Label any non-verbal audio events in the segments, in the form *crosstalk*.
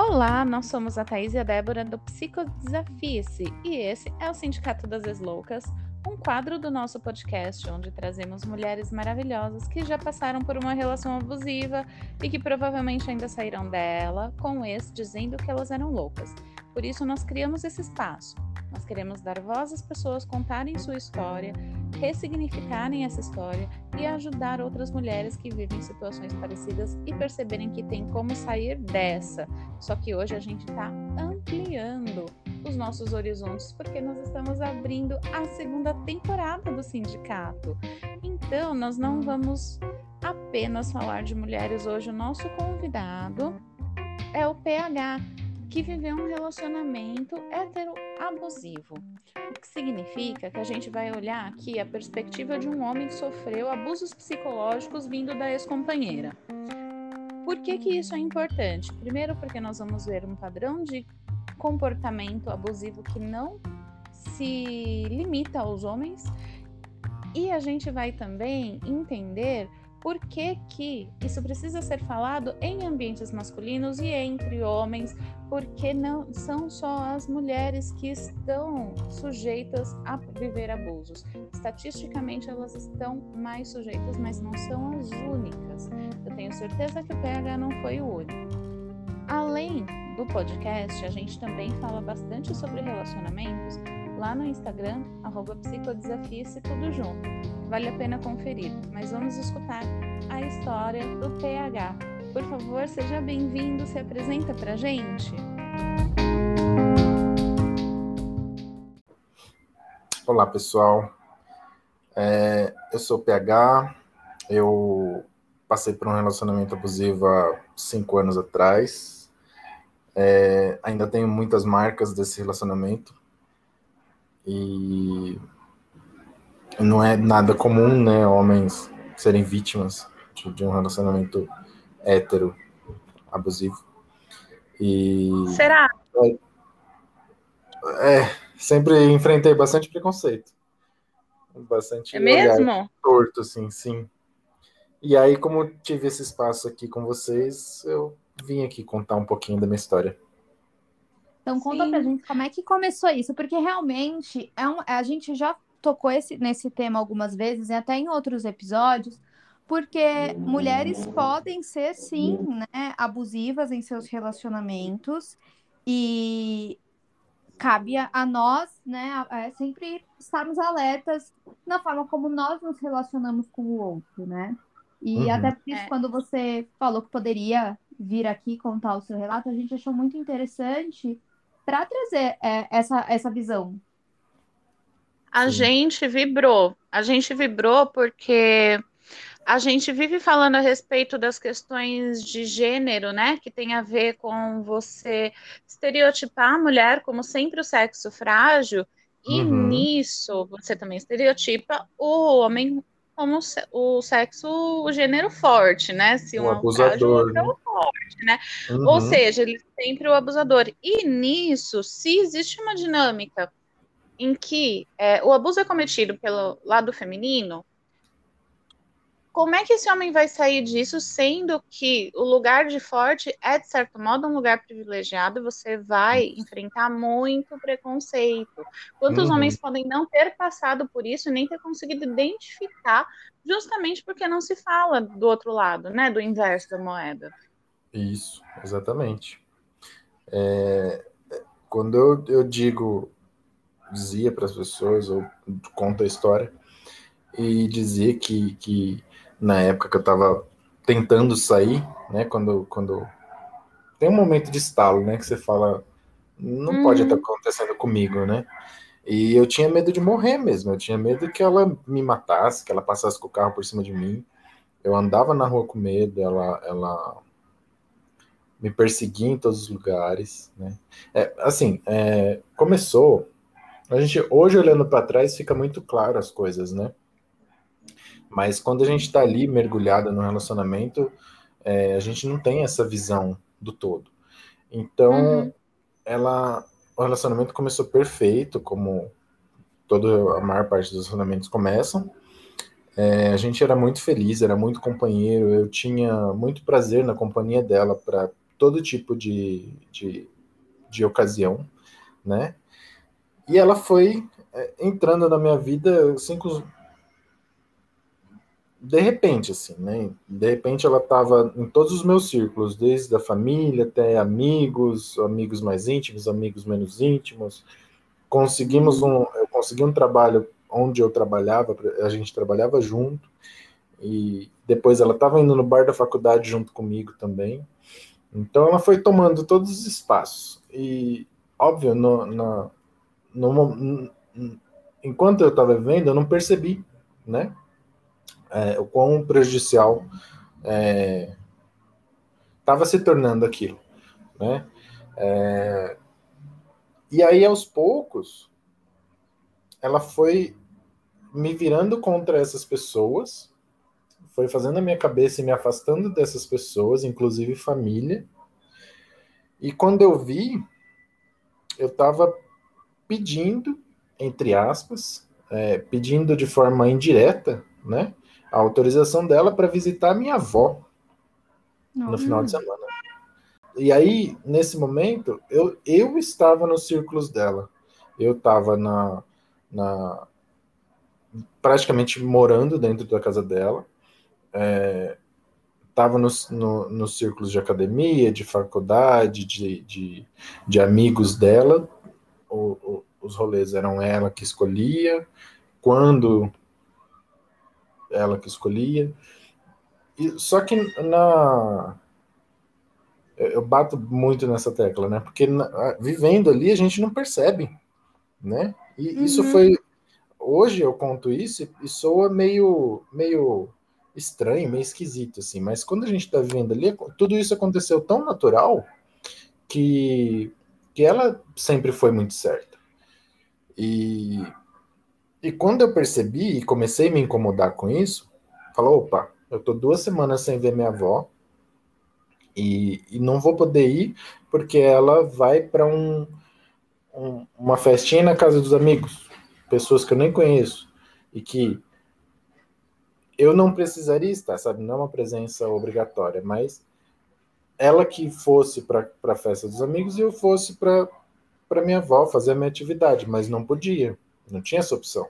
Olá, nós somos a Thaís e a Débora do Psicodesafie-se e esse é o Sindicato das Esloucas, um quadro do nosso podcast onde trazemos mulheres maravilhosas que já passaram por uma relação abusiva e que provavelmente ainda sairão dela com esse dizendo que elas eram loucas. Por isso nós criamos esse espaço. Nós queremos dar voz às pessoas contarem sua história, ressignificarem essa história e ajudar outras mulheres que vivem situações parecidas e perceberem que tem como sair dessa. Só que hoje a gente está ampliando os nossos horizontes porque nós estamos abrindo a segunda temporada do sindicato. Então, nós não vamos apenas falar de mulheres hoje. O nosso convidado é o PH, que viveu um relacionamento heteroabusivo. O que significa que a gente vai olhar aqui a perspectiva de um homem que sofreu abusos psicológicos vindo da ex-companheira. Por que, que isso é importante? Primeiro, porque nós vamos ver um padrão de comportamento abusivo que não se limita aos homens, e a gente vai também entender por que, que isso precisa ser falado em ambientes masculinos e entre homens, porque não são só as mulheres que estão sujeitas a viver abusos. Estatisticamente elas estão mais sujeitas, mas não são as únicas. Eu tenho certeza que o PH não foi o único. Além do podcast, a gente também fala bastante sobre relacionamentos lá no Instagram, arroba psicodesafie-se tudo junto. Vale a pena conferir, mas vamos escutar a história do PH. Por favor, seja bem-vindo, se apresenta pra gente. Olá, pessoal. É, eu sou o PH, eu passei por um relacionamento abusivo há cinco anos atrás. É, ainda tenho muitas marcas desse relacionamento. E não é nada comum, né, homens serem vítimas de, de um relacionamento hétero abusivo. E Será? É, sempre enfrentei bastante preconceito. Bastante é mesmo? torto, assim, sim. E aí, como tive esse espaço aqui com vocês, eu vim aqui contar um pouquinho da minha história. Então conta Sim. pra gente como é que começou isso, porque realmente é um, a gente já tocou esse, nesse tema algumas vezes e até em outros episódios, porque mulheres podem ser sim, né, abusivas em seus relacionamentos e cabe a, nós, né, a sempre estarmos alertas na forma como nós nos relacionamos com o outro, né? E uhum. até por isso, é. quando você falou que poderia vir aqui contar o seu relato, a gente achou muito interessante para trazer é, essa, essa visão. A Sim. gente vibrou. A gente vibrou porque a gente vive falando a respeito das questões de gênero, né? Que tem a ver com você estereotipar a mulher como sempre o sexo frágil, e uhum. nisso você também estereotipa o homem como o sexo, o gênero forte, né? Se um o abusador, né? forte, né? Uhum. Ou seja, ele é sempre o abusador. E nisso, se existe uma dinâmica em que é, o abuso é cometido pelo lado feminino, como é que esse homem vai sair disso, sendo que o lugar de forte é, de certo modo, um lugar privilegiado, você vai enfrentar muito preconceito. Quantos uhum. homens podem não ter passado por isso, nem ter conseguido identificar, justamente porque não se fala do outro lado, né, do inverso da moeda. Isso, exatamente. É, quando eu, eu digo, dizia para as pessoas, ou conto a história, e dizia que, que na época que eu estava tentando sair, né? Quando, quando tem um momento de estalo, né? Que você fala, não uhum. pode estar acontecendo comigo, né? E eu tinha medo de morrer mesmo. Eu tinha medo que ela me matasse, que ela passasse com o carro por cima de mim. Eu andava na rua com medo, ela, ela me perseguia em todos os lugares, né? É, assim, é, começou. A gente hoje olhando para trás fica muito claro as coisas, né? Mas quando a gente está ali mergulhado no relacionamento, é, a gente não tem essa visão do todo. Então, uhum. ela, o relacionamento começou perfeito, como toda a maior parte dos relacionamentos começam. É, a gente era muito feliz, era muito companheiro, eu tinha muito prazer na companhia dela para todo tipo de, de, de ocasião, né? E ela foi é, entrando na minha vida assim, com, de repente, assim, né? De repente ela estava em todos os meus círculos, desde a família até amigos, amigos mais íntimos, amigos menos íntimos. Conseguimos um, eu consegui um trabalho onde eu trabalhava, a gente trabalhava junto. E depois ela estava indo no bar da faculdade junto comigo também. Então ela foi tomando todos os espaços. E óbvio, no, no, no, enquanto eu estava vivendo, eu não percebi, né? É, o quão prejudicial estava é, se tornando aquilo, né? É, e aí, aos poucos, ela foi me virando contra essas pessoas, foi fazendo a minha cabeça e me afastando dessas pessoas, inclusive família. E quando eu vi, eu estava pedindo, entre aspas, é, pedindo de forma indireta, né? A autorização dela para visitar minha avó no final de semana. E aí, nesse momento, eu, eu estava nos círculos dela. Eu estava na, na praticamente morando dentro da casa dela. Estava é, nos, no, nos círculos de academia, de faculdade, de, de, de amigos dela. O, o, os rolês eram ela que escolhia. Quando ela que escolhia. E, só que na. Eu bato muito nessa tecla, né? Porque na, vivendo ali a gente não percebe, né? E uhum. isso foi. Hoje eu conto isso e soa meio, meio estranho, meio esquisito, assim. Mas quando a gente está vivendo ali, tudo isso aconteceu tão natural que, que ela sempre foi muito certa. E e quando eu percebi e comecei a me incomodar com isso, falou, opa, eu tô duas semanas sem ver minha avó e, e não vou poder ir porque ela vai para um, um, uma festinha na casa dos amigos, pessoas que eu nem conheço e que eu não precisaria estar, sabe? Não é uma presença obrigatória, mas ela que fosse para a festa dos amigos e eu fosse para minha avó fazer a minha atividade, mas não podia. Não tinha essa opção.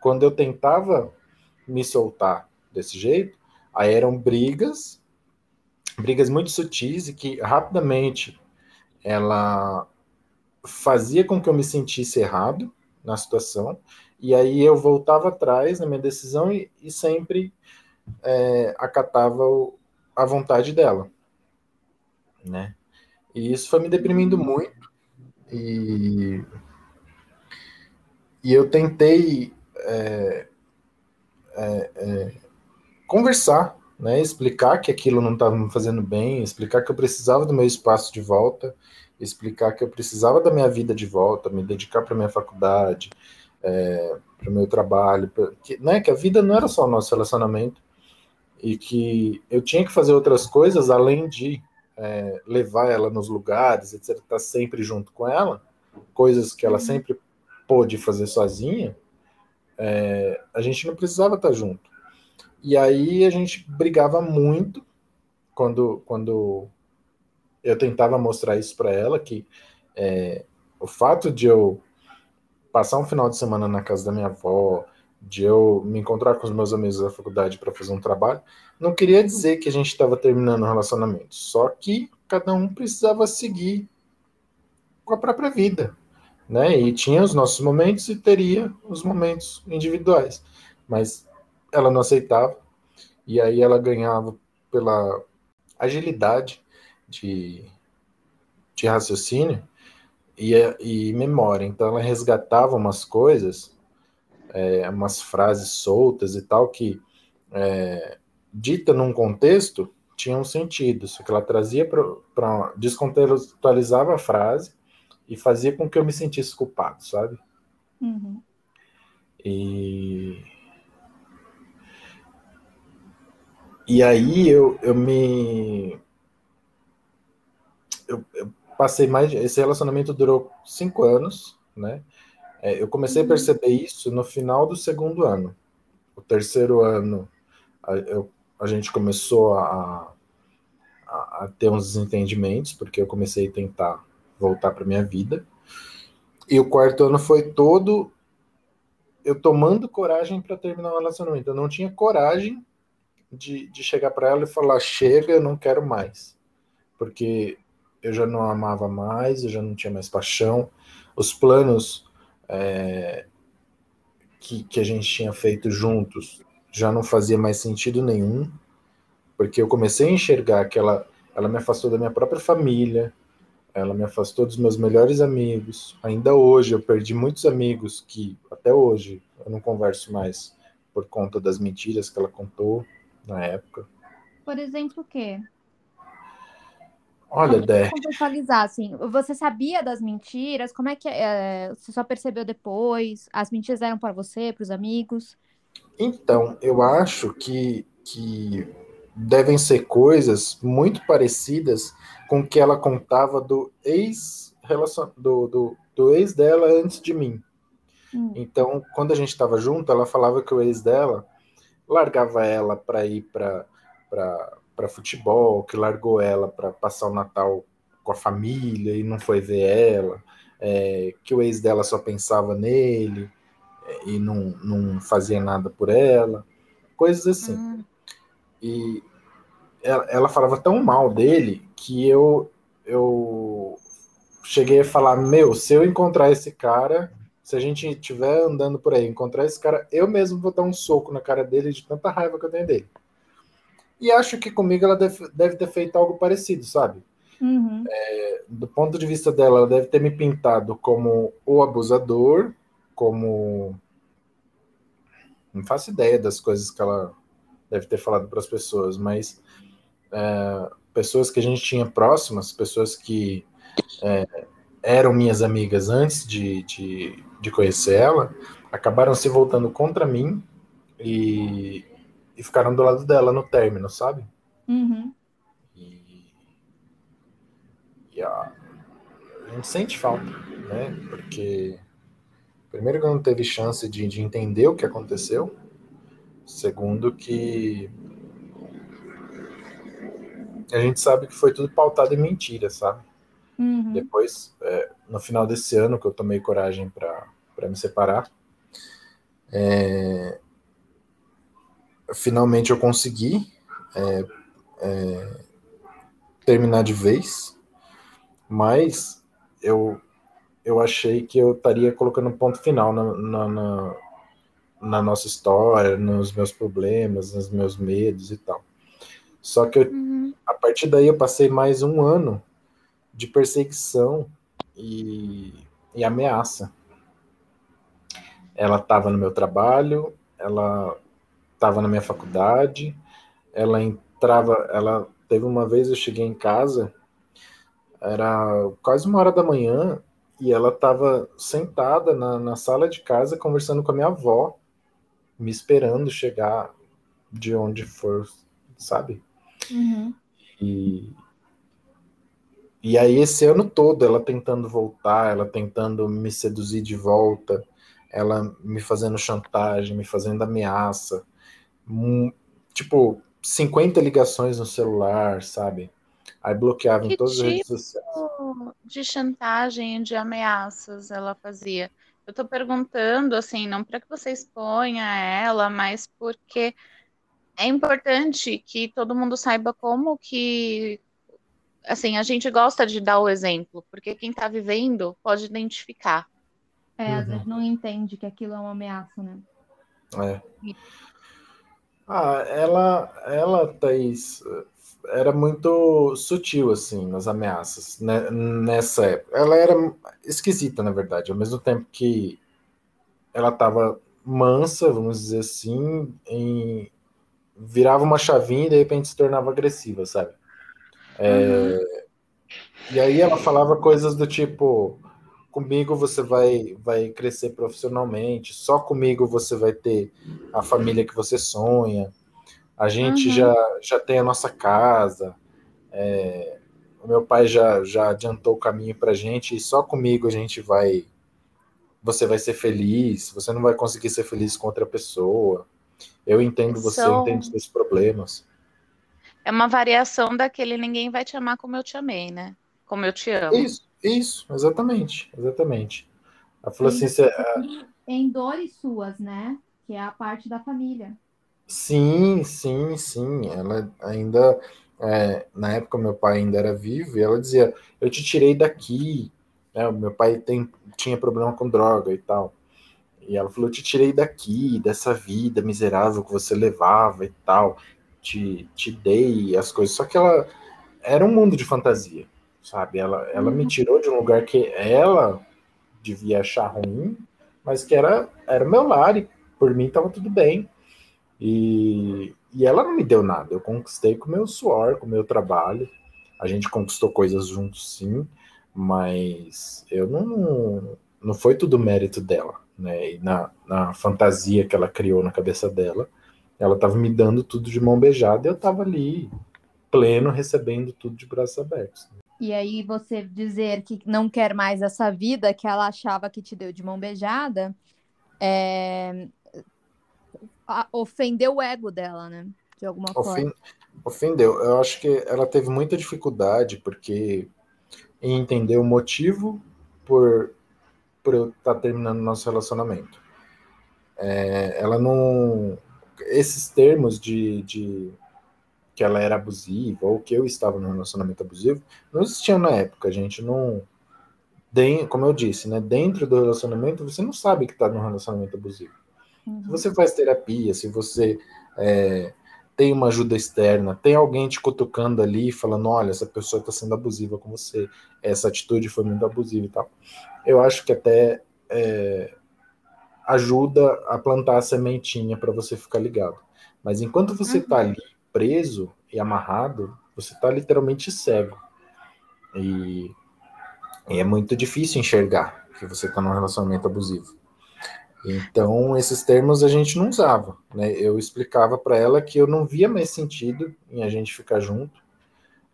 Quando eu tentava me soltar desse jeito, aí eram brigas, brigas muito sutis e que rapidamente ela fazia com que eu me sentisse errado na situação, e aí eu voltava atrás na minha decisão e, e sempre é, acatava o, a vontade dela, né? E isso foi me deprimindo muito, e e eu tentei é, é, é, conversar, né, explicar que aquilo não estava me fazendo bem, explicar que eu precisava do meu espaço de volta, explicar que eu precisava da minha vida de volta, me dedicar para minha faculdade, é, para o meu trabalho, pra, que, né, que a vida não era só o nosso relacionamento e que eu tinha que fazer outras coisas além de é, levar ela nos lugares, etc, estar tá sempre junto com ela, coisas que ela uhum. sempre pôde fazer sozinha, é, a gente não precisava estar junto. E aí a gente brigava muito quando, quando eu tentava mostrar isso para ela, que é, o fato de eu passar um final de semana na casa da minha avó, de eu me encontrar com os meus amigos da faculdade para fazer um trabalho, não queria dizer que a gente estava terminando o relacionamento, só que cada um precisava seguir com a própria vida né? E tinha os nossos momentos e teria os momentos individuais, mas ela não aceitava e aí ela ganhava pela agilidade de, de raciocínio e, e memória. Então ela resgatava umas coisas, é, umas frases soltas e tal que é, dita num contexto tinha um sentido, só que ela trazia para descontextualizava a frase e fazia com que eu me sentisse culpado, sabe? Uhum. E e aí eu, eu me eu, eu, passei mais esse relacionamento durou cinco anos, né? É, eu comecei uhum. a perceber isso no final do segundo ano. O terceiro ano a, eu, a gente começou a, a, a ter uns desentendimentos, porque eu comecei a tentar voltar para minha vida. E o quarto ano foi todo eu tomando coragem para terminar o relacionamento. Eu não tinha coragem de, de chegar para ela e falar: chega, eu não quero mais. Porque eu já não amava mais, eu já não tinha mais paixão. Os planos é, que, que a gente tinha feito juntos já não fazia mais sentido nenhum, porque eu comecei a enxergar que ela, ela me afastou da minha própria família, ela me afastou dos meus melhores amigos. Ainda hoje eu perdi muitos amigos que até hoje eu não converso mais por conta das mentiras que ela contou na época. Por exemplo, o quê? Olha, Dé. contextualizar, assim, você sabia das mentiras? Como é que é, você só percebeu depois? As mentiras eram para você, para os amigos? Então, eu acho que, que devem ser coisas muito parecidas com o que ela contava do ex do, do, do ex dela antes de mim. Hum. Então, quando a gente estava junto, ela falava que o ex dela largava ela para ir para futebol, que largou ela para passar o Natal com a família e não foi ver ela, é, que o ex dela só pensava nele é, e não, não fazia nada por ela, coisas assim. Hum. E ela, ela falava tão mal dele que eu, eu cheguei a falar: Meu, se eu encontrar esse cara, se a gente estiver andando por aí, encontrar esse cara, eu mesmo vou dar um soco na cara dele de tanta raiva que eu tenho dele. E acho que comigo ela deve, deve ter feito algo parecido, sabe? Uhum. É, do ponto de vista dela, ela deve ter me pintado como o abusador, como. Não faço ideia das coisas que ela deve ter falado para as pessoas, mas é, pessoas que a gente tinha próximas, pessoas que é, eram minhas amigas antes de, de, de, conhecer ela, acabaram se voltando contra mim e, e ficaram do lado dela no término, sabe? Uhum. E, e a, a, gente sente falta, né? Porque, primeiro, que não teve chance de, de entender o que aconteceu, segundo, que a gente sabe que foi tudo pautado em mentira, sabe? Uhum. Depois, é, no final desse ano, que eu tomei coragem para me separar, é, finalmente eu consegui é, é, terminar de vez, mas eu, eu achei que eu estaria colocando um ponto final na, na, na, na nossa história, nos meus problemas, nos meus medos e tal. Só que eu, uhum. a partir daí eu passei mais um ano de perseguição e, e ameaça. Ela estava no meu trabalho, ela estava na minha faculdade, ela entrava, ela teve uma vez eu cheguei em casa, era quase uma hora da manhã e ela estava sentada na, na sala de casa conversando com a minha avó, me esperando chegar de onde for, sabe? Uhum. E, e aí, esse ano todo, ela tentando voltar, ela tentando me seduzir de volta, ela me fazendo chantagem, me fazendo ameaça. Um, tipo, 50 ligações no celular, sabe? Aí bloqueava em todas tipo as redes tipo sociais. De chantagem, de ameaças ela fazia. Eu tô perguntando, assim, não para que você exponha ela, mas porque é importante que todo mundo saiba como que assim, a gente gosta de dar o exemplo, porque quem está vivendo pode identificar. É, às uhum. vezes não entende que aquilo é uma ameaça, né? É. Ah, ela, ela, Thaís, era muito sutil, assim, nas ameaças, né, nessa época. Ela era esquisita, na verdade, ao mesmo tempo que ela estava mansa, vamos dizer assim, em, virava uma chavinha e de repente se tornava agressiva, sabe? É, uhum. E aí ela falava coisas do tipo: comigo você vai, vai crescer profissionalmente, só comigo você vai ter a família que você sonha, a gente uhum. já, já tem a nossa casa, é, o meu pai já, já adiantou o caminho pra gente e só comigo a gente vai. Você vai ser feliz, você não vai conseguir ser feliz com outra pessoa. Eu entendo você, eu entendo os seus problemas. é uma variação daquele ninguém vai te amar como eu te amei, né? Como eu te amo. Isso, isso, exatamente, exatamente. Ela falou assim, você, em dores suas, né? Que é a parte da família. Sim, sim, sim. Ela ainda, é, na época, meu pai ainda era vivo e ela dizia: Eu te tirei daqui. É, meu pai tem, tinha problema com droga e tal. E ela falou: Eu te tirei daqui, dessa vida miserável que você levava e tal. Te, te dei as coisas. Só que ela era um mundo de fantasia, sabe? Ela, ela me uhum. tirou de um lugar que ela devia achar ruim, mas que era, era meu lar e por mim estava tudo bem. E, e ela não me deu nada, eu conquistei com o meu suor, com o meu trabalho. A gente conquistou coisas juntos, sim, mas eu não. Não foi tudo mérito dela, né? E na, na fantasia que ela criou na cabeça dela, ela estava me dando tudo de mão beijada e eu estava ali, pleno, recebendo tudo de braços abertos. E aí você dizer que não quer mais essa vida que ela achava que te deu de mão beijada, é... ofendeu o ego dela, né? De alguma Ofen... forma. Ofendeu. Eu acho que ela teve muita dificuldade porque em entender o motivo por, por eu estar tá terminando nosso relacionamento. É... ela não. Esses termos de, de que ela era abusiva ou que eu estava num relacionamento abusivo não existiam na época. A gente não. Como eu disse, né? Dentro do relacionamento, você não sabe que está num relacionamento abusivo. Uhum. Se você faz terapia, se você é, tem uma ajuda externa, tem alguém te cutucando ali, falando: olha, essa pessoa está sendo abusiva com você, essa atitude foi muito abusiva e tal. Eu acho que até é, ajuda a plantar a sementinha para você ficar ligado. Mas enquanto você está uhum. ali preso e amarrado, você está literalmente cego. E, e, é muito difícil enxergar que você está num relacionamento abusivo. Então, esses termos a gente não usava. Né? Eu explicava para ela que eu não via mais sentido em a gente ficar junto.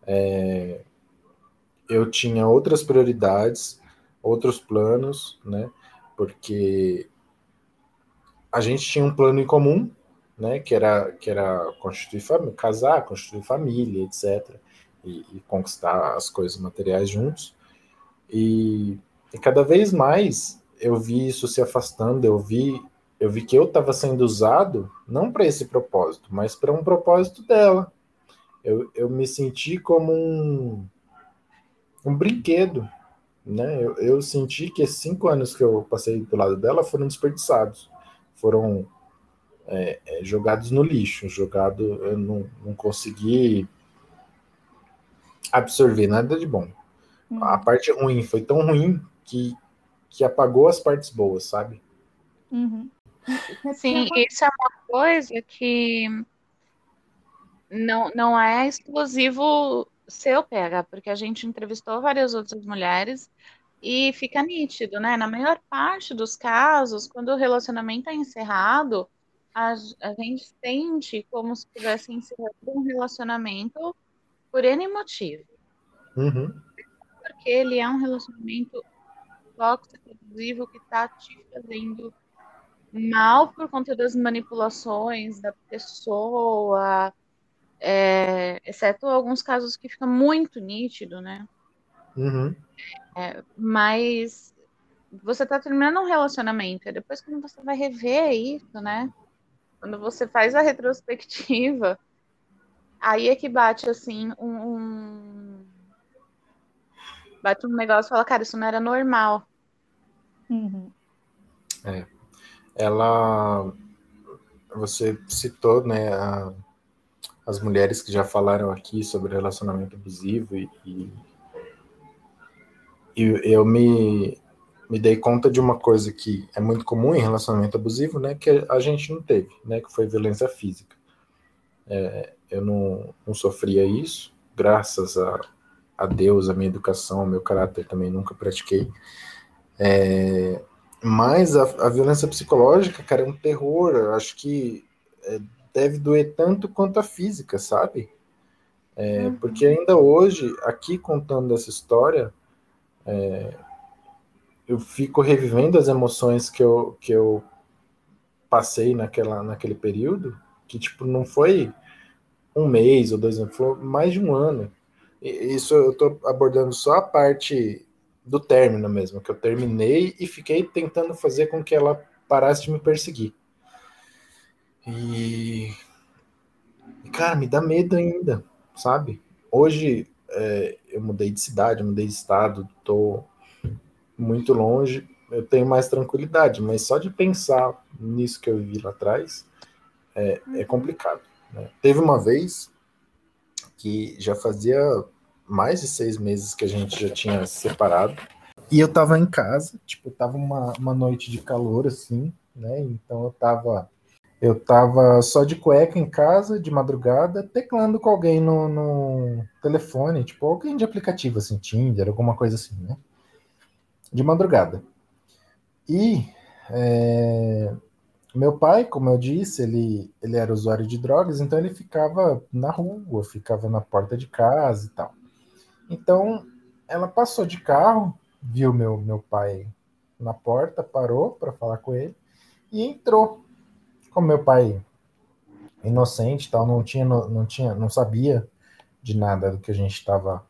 É, eu tinha outras prioridades, outros planos, né? Porque a gente tinha um plano em comum, né, que era que era constituir família, casar, constituir família, etc, e, e, conquistar as coisas materiais juntos. E, e, cada vez mais eu vi isso se afastando, eu vi eu vi que eu estava sendo usado não para esse propósito, mas para um propósito dela. Eu, eu me senti como um, um brinquedo, né? Eu, eu senti que esses cinco anos que eu passei do lado dela foram desperdiçados, foram é, é, jogados no lixo, jogado, eu não, não consegui absorver nada de bom. Hum. A parte ruim foi tão ruim que, que apagou as partes boas, sabe? Uhum. Sim, isso é uma coisa que não, não é exclusivo seu pega, porque a gente entrevistou várias outras mulheres e fica nítido, né? Na maior parte dos casos, quando o relacionamento é encerrado, a, a gente sente como se tivesse encerrado um relacionamento por N motivo. Uhum. Porque ele é um relacionamento tóxico, abusivo, que está te fazendo mal por conta das manipulações da pessoa, é, exceto alguns casos que fica muito nítido, né? Uhum. É, mas você está terminando um relacionamento, e depois quando você vai rever isso, né? Quando você faz a retrospectiva, aí é que bate assim um, um... bate um negócio e fala, cara, isso não era normal. Uhum. É. Ela você citou, né, a, as mulheres que já falaram aqui sobre relacionamento abusivo e, e, e eu me me dei conta de uma coisa que é muito comum em relacionamento abusivo, né, que a gente não teve, né, que foi violência física. É, eu não, não sofria isso, graças a, a Deus, a minha educação, ao meu caráter também nunca pratiquei. É, mas a, a, violência psicológica, cara, é um terror. Eu acho que é, deve doer tanto quanto a física, sabe? É, uhum. Porque ainda hoje, aqui contando essa história, é, eu fico revivendo as emoções que eu, que eu passei naquela, naquele período, que, tipo, não foi um mês ou dois anos, falou mais de um ano. Isso eu estou abordando só a parte do término mesmo, que eu terminei e fiquei tentando fazer com que ela parasse de me perseguir. E. Cara, me dá medo ainda, sabe? Hoje é, eu mudei de cidade, mudei de estado, tô muito longe, eu tenho mais tranquilidade, mas só de pensar nisso que eu vi lá atrás é, é complicado. Né? Teve uma vez que já fazia mais de seis meses que a gente já tinha separado. E eu tava em casa, tipo, tava uma, uma noite de calor, assim, né? Então eu tava. Eu tava só de cueca em casa, de madrugada, teclando com alguém no, no telefone, tipo, alguém de aplicativo, assim, Tinder, alguma coisa assim, né? De madrugada. E é, meu pai, como eu disse, ele, ele era usuário de drogas, então ele ficava na rua, ficava na porta de casa e tal. Então, ela passou de carro, viu meu, meu pai na porta, parou para falar com ele e entrou. Como meu pai inocente, tal, não tinha, não tinha, não sabia de nada do que a gente estava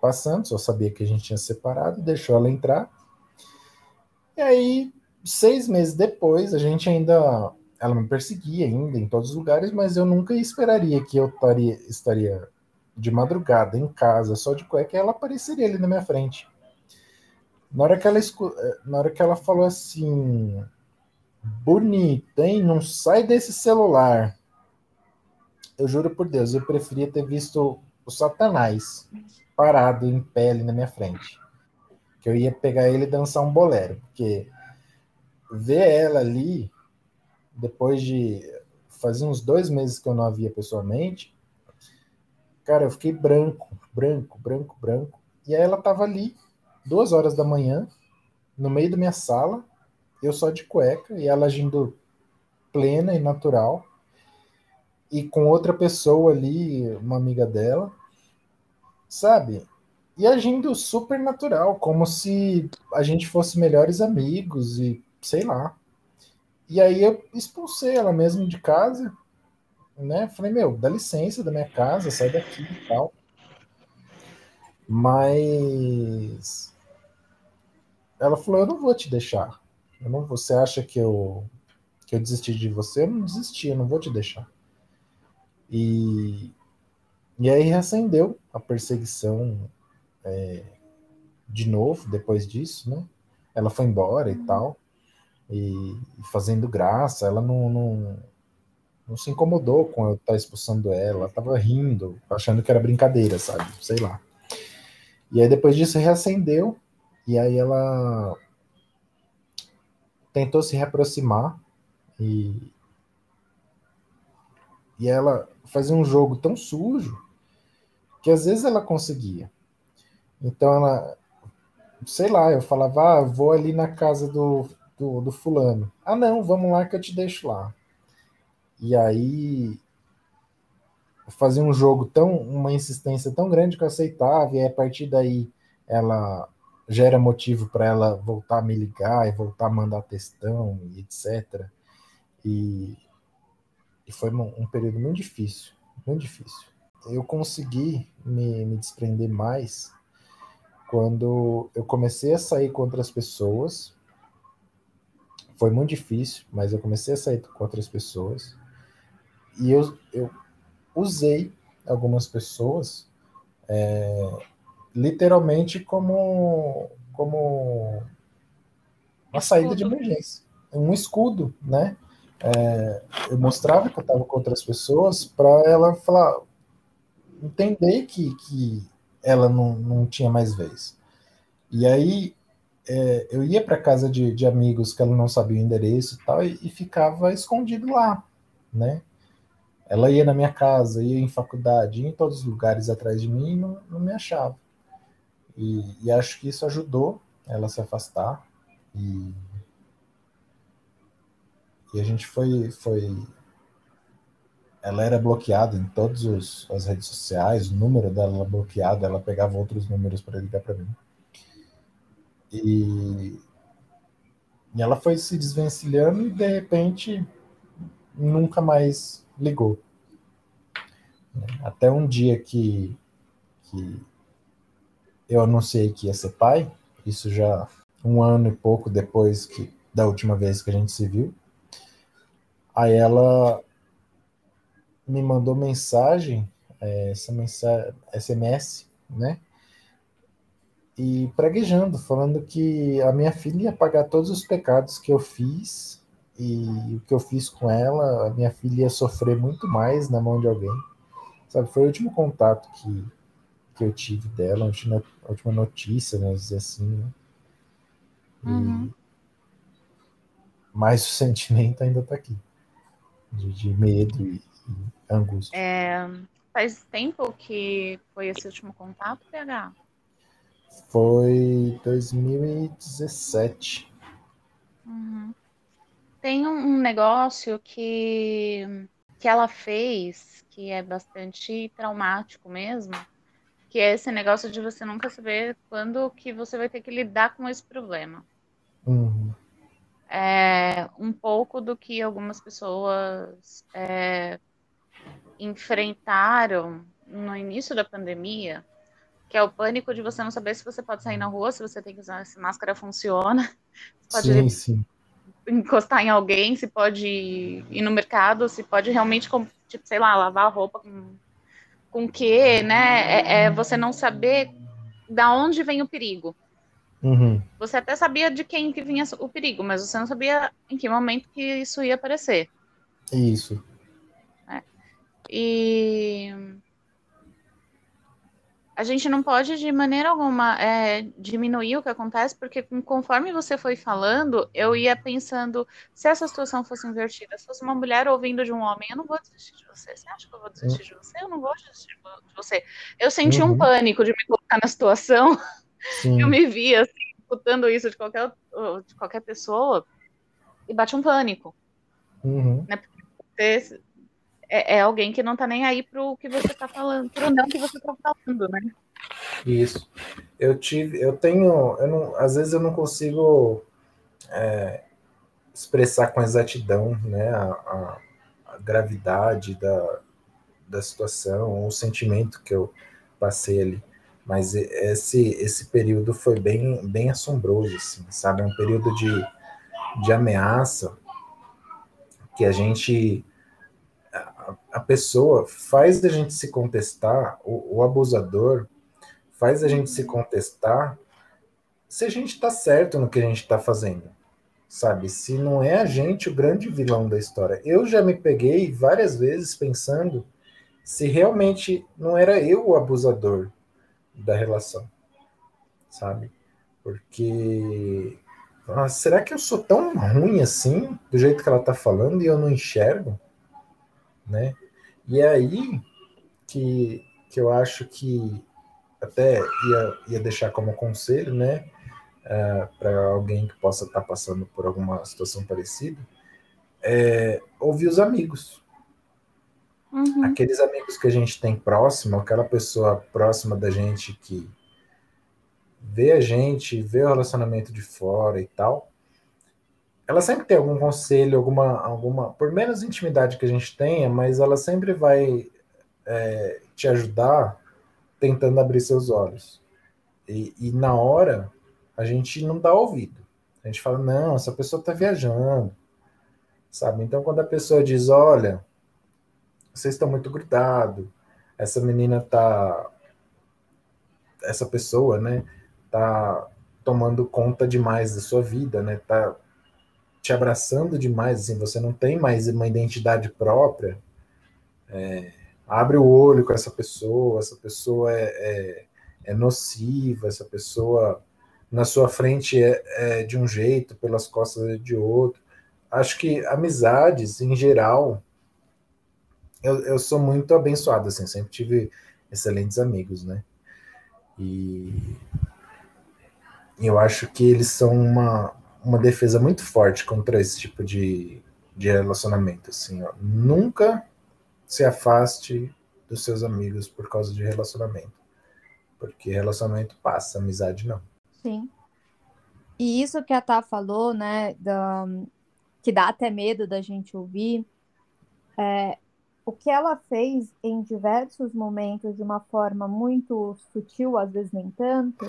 passando, só sabia que a gente tinha separado, deixou ela entrar. E aí seis meses depois, a gente ainda. Ela me perseguia ainda em todos os lugares, mas eu nunca esperaria que eu taria, estaria de madrugada em casa, só de cueca, ela apareceria ali na minha frente. Na hora que ela, eh, na hora que ela falou assim, bonita, hein? Não sai desse celular. Eu juro por Deus, eu preferia ter visto o Satanás parado em pele na minha frente. Que eu ia pegar ele e dançar um bolero, porque ver ela ali, depois de fazer uns dois meses que eu não a via pessoalmente, cara, eu fiquei branco, branco, branco, branco. E aí ela tava ali, duas horas da manhã, no meio da minha sala, eu só de cueca, e ela agindo plena e natural, e com outra pessoa ali, uma amiga dela, sabe? E agindo super natural, como se a gente fosse melhores amigos e sei lá. E aí eu expulsei ela mesmo de casa, né? Falei, meu, dá licença da minha casa, sai daqui e tal. Mas ela falou, eu não vou te deixar. Eu não, você acha que eu que eu desisti de você? Eu não desisti, eu não vou te deixar. E, e aí reacendeu a perseguição é, de novo depois disso, né? Ela foi embora e tal e, fazendo graça. Ela não, não, não se incomodou com eu estar expulsando ela, ela tava rindo, achando que era brincadeira, sabe? Sei lá. E aí depois disso reacendeu, e aí ela tentou se reaproximar e e ela fazia um jogo tão sujo que às vezes ela conseguia. Então ela, sei lá, eu falava, ah, vou ali na casa do do, do fulano. Ah, não, vamos lá que eu te deixo lá. E aí fazia um jogo tão, uma insistência tão grande que eu aceitava, e aí, a partir daí ela gera motivo para ela voltar a me ligar e voltar a mandar textão e etc. E, e foi um, um, período muito difícil, muito difícil. Eu consegui me, me desprender mais quando eu comecei a sair com outras pessoas foi muito difícil, mas eu comecei a sair com outras pessoas e eu, eu usei algumas pessoas é, literalmente como, como uma saída de emergência, um escudo, né? É, eu mostrava que eu estava com outras pessoas para ela falar, entender que, que ela não, não tinha mais vez. E aí é, eu ia para casa de, de, amigos que ela não sabia o endereço e tal, e, e, ficava escondido lá, né? Ela ia na minha casa, ia em faculdade, ia em todos os lugares atrás de mim e não, não me achava. E, e, acho que isso ajudou ela a se afastar. E, e a gente foi, foi. Ela era bloqueada em todas as redes sociais, o número dela era bloqueado, ela pegava outros números para ligar para mim. E, e ela foi se desvencilhando e de repente nunca mais ligou. Até um dia que, que eu anunciei que ia ser pai, isso já um ano e pouco depois que da última vez que a gente se viu. Aí ela me mandou mensagem, é, essa mensagem, SMS, né? E praguejando, falando que a minha filha ia pagar todos os pecados que eu fiz e o que eu fiz com ela, a minha filha ia sofrer muito mais na mão de alguém. Sabe, foi o último contato que, que eu tive dela, a última, a última notícia, né, dizer assim, né? Uhum. Mas o *laughs* sentimento ainda está aqui, de, de medo e, e angústia. É, faz tempo que foi esse último contato, PH? Foi 2017. Uhum. Tem um negócio que, que ela fez que é bastante traumático mesmo, que é esse negócio de você nunca saber quando que você vai ter que lidar com esse problema. Uhum. É um pouco do que algumas pessoas é, enfrentaram no início da pandemia, que é o pânico de você não saber se você pode sair na rua, se você tem que usar se máscara funciona, *laughs* se pode sim, sim. Encostar em alguém, se pode ir no mercado, se pode realmente, tipo, sei lá, lavar a roupa com, com o quê, né? É, é você não saber da onde vem o perigo. Uhum. Você até sabia de quem que vinha o perigo, mas você não sabia em que momento que isso ia aparecer. Isso. É. E a gente não pode de maneira alguma é, diminuir o que acontece, porque conforme você foi falando, eu ia pensando, se essa situação fosse invertida, se fosse uma mulher ouvindo de um homem, eu não vou desistir de você. Você acha que eu vou desistir de você? Eu não vou desistir de você. Eu senti uhum. um pânico de me colocar na situação. Sim. Eu me via assim, escutando isso de qualquer, de qualquer pessoa e bate um pânico. Uhum. Né? Você é, é, alguém que não tá nem aí pro que você tá falando, pro não que você tá falando, né? Isso. Eu tive, eu tenho, eu não, às vezes eu não consigo é, expressar com exatidão, né, a, a, a gravidade da, da situação, o sentimento que eu passei ali. Mas esse, esse período foi bem, bem assombroso, assim, sabe? É um período de, de ameaça que a gente. A, pessoa faz a gente se contestar, o, o abusador faz a gente se contestar se a gente está certo no que a gente está fazendo, sabe? Se não é a gente o grande vilão da história. Eu já me peguei várias vezes pensando se realmente não era eu o abusador, da relação, sabe? Porque ah, será que eu sou tão ruim assim, do jeito que ela tá falando, e eu não enxergo? Né? E é aí que, que eu acho que até ia, ia deixar como conselho, né? Uh, é, para alguém que possa estar tá passando por alguma situação parecida, é, ouvir os amigos, Uhum. Aqueles amigos que a gente tem próximo, aquela pessoa próxima da gente que vê a gente, vê o relacionamento de fora e tal, ela sempre tem algum conselho, alguma, alguma, por menos intimidade que a gente tenha, mas ela sempre vai é, te ajudar tentando abrir seus olhos. E, e, na hora, a gente não dá ouvido. A gente fala, não, essa pessoa está viajando, sabe? Então, quando a pessoa diz, olha, vocês estão muito grudados, essa menina tá, essa pessoa, né, tá tomando conta demais da sua vida, né, tá te abraçando demais, assim, você não tem mais uma identidade própria, é, abre o olho com essa pessoa, essa pessoa é, é, é nociva, essa pessoa na sua frente é, é, de um jeito, pelas costas é de outro. Acho que amizades, em geral, eu, eu sou muito abençoado, assim, sempre tive excelentes amigos, né? E eu acho que eles são uma, uma defesa muito forte contra esse tipo de, de relacionamento, assim, ó. Nunca se afaste dos seus amigos por causa de relacionamento. Porque relacionamento passa, amizade não. Sim. E isso que a Tá falou, né, da, que dá até medo da gente ouvir, é, o que ela fez em diversos momentos de uma forma muito sutil, às vezes nem tanto,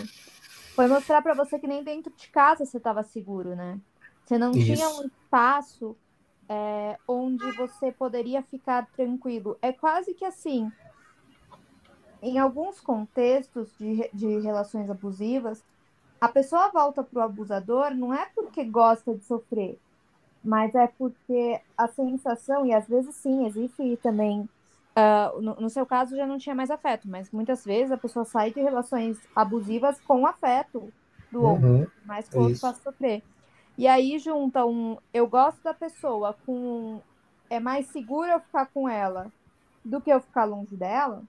foi mostrar para você que nem dentro de casa você estava seguro, né? Você não Isso. tinha um espaço é, onde você poderia ficar tranquilo. É quase que assim, em alguns contextos de, de relações abusivas, a pessoa volta para o abusador não é porque gosta de sofrer, mas é porque a sensação, e às vezes sim, existe também. Uh, no, no, seu caso já não tinha mais afeto, mas muitas vezes a pessoa sai de relações abusivas com afeto do uhum, outro, mais que o outro faça sofrer. E aí junta um eu gosto da pessoa com é mais seguro eu ficar com ela do que eu ficar longe dela.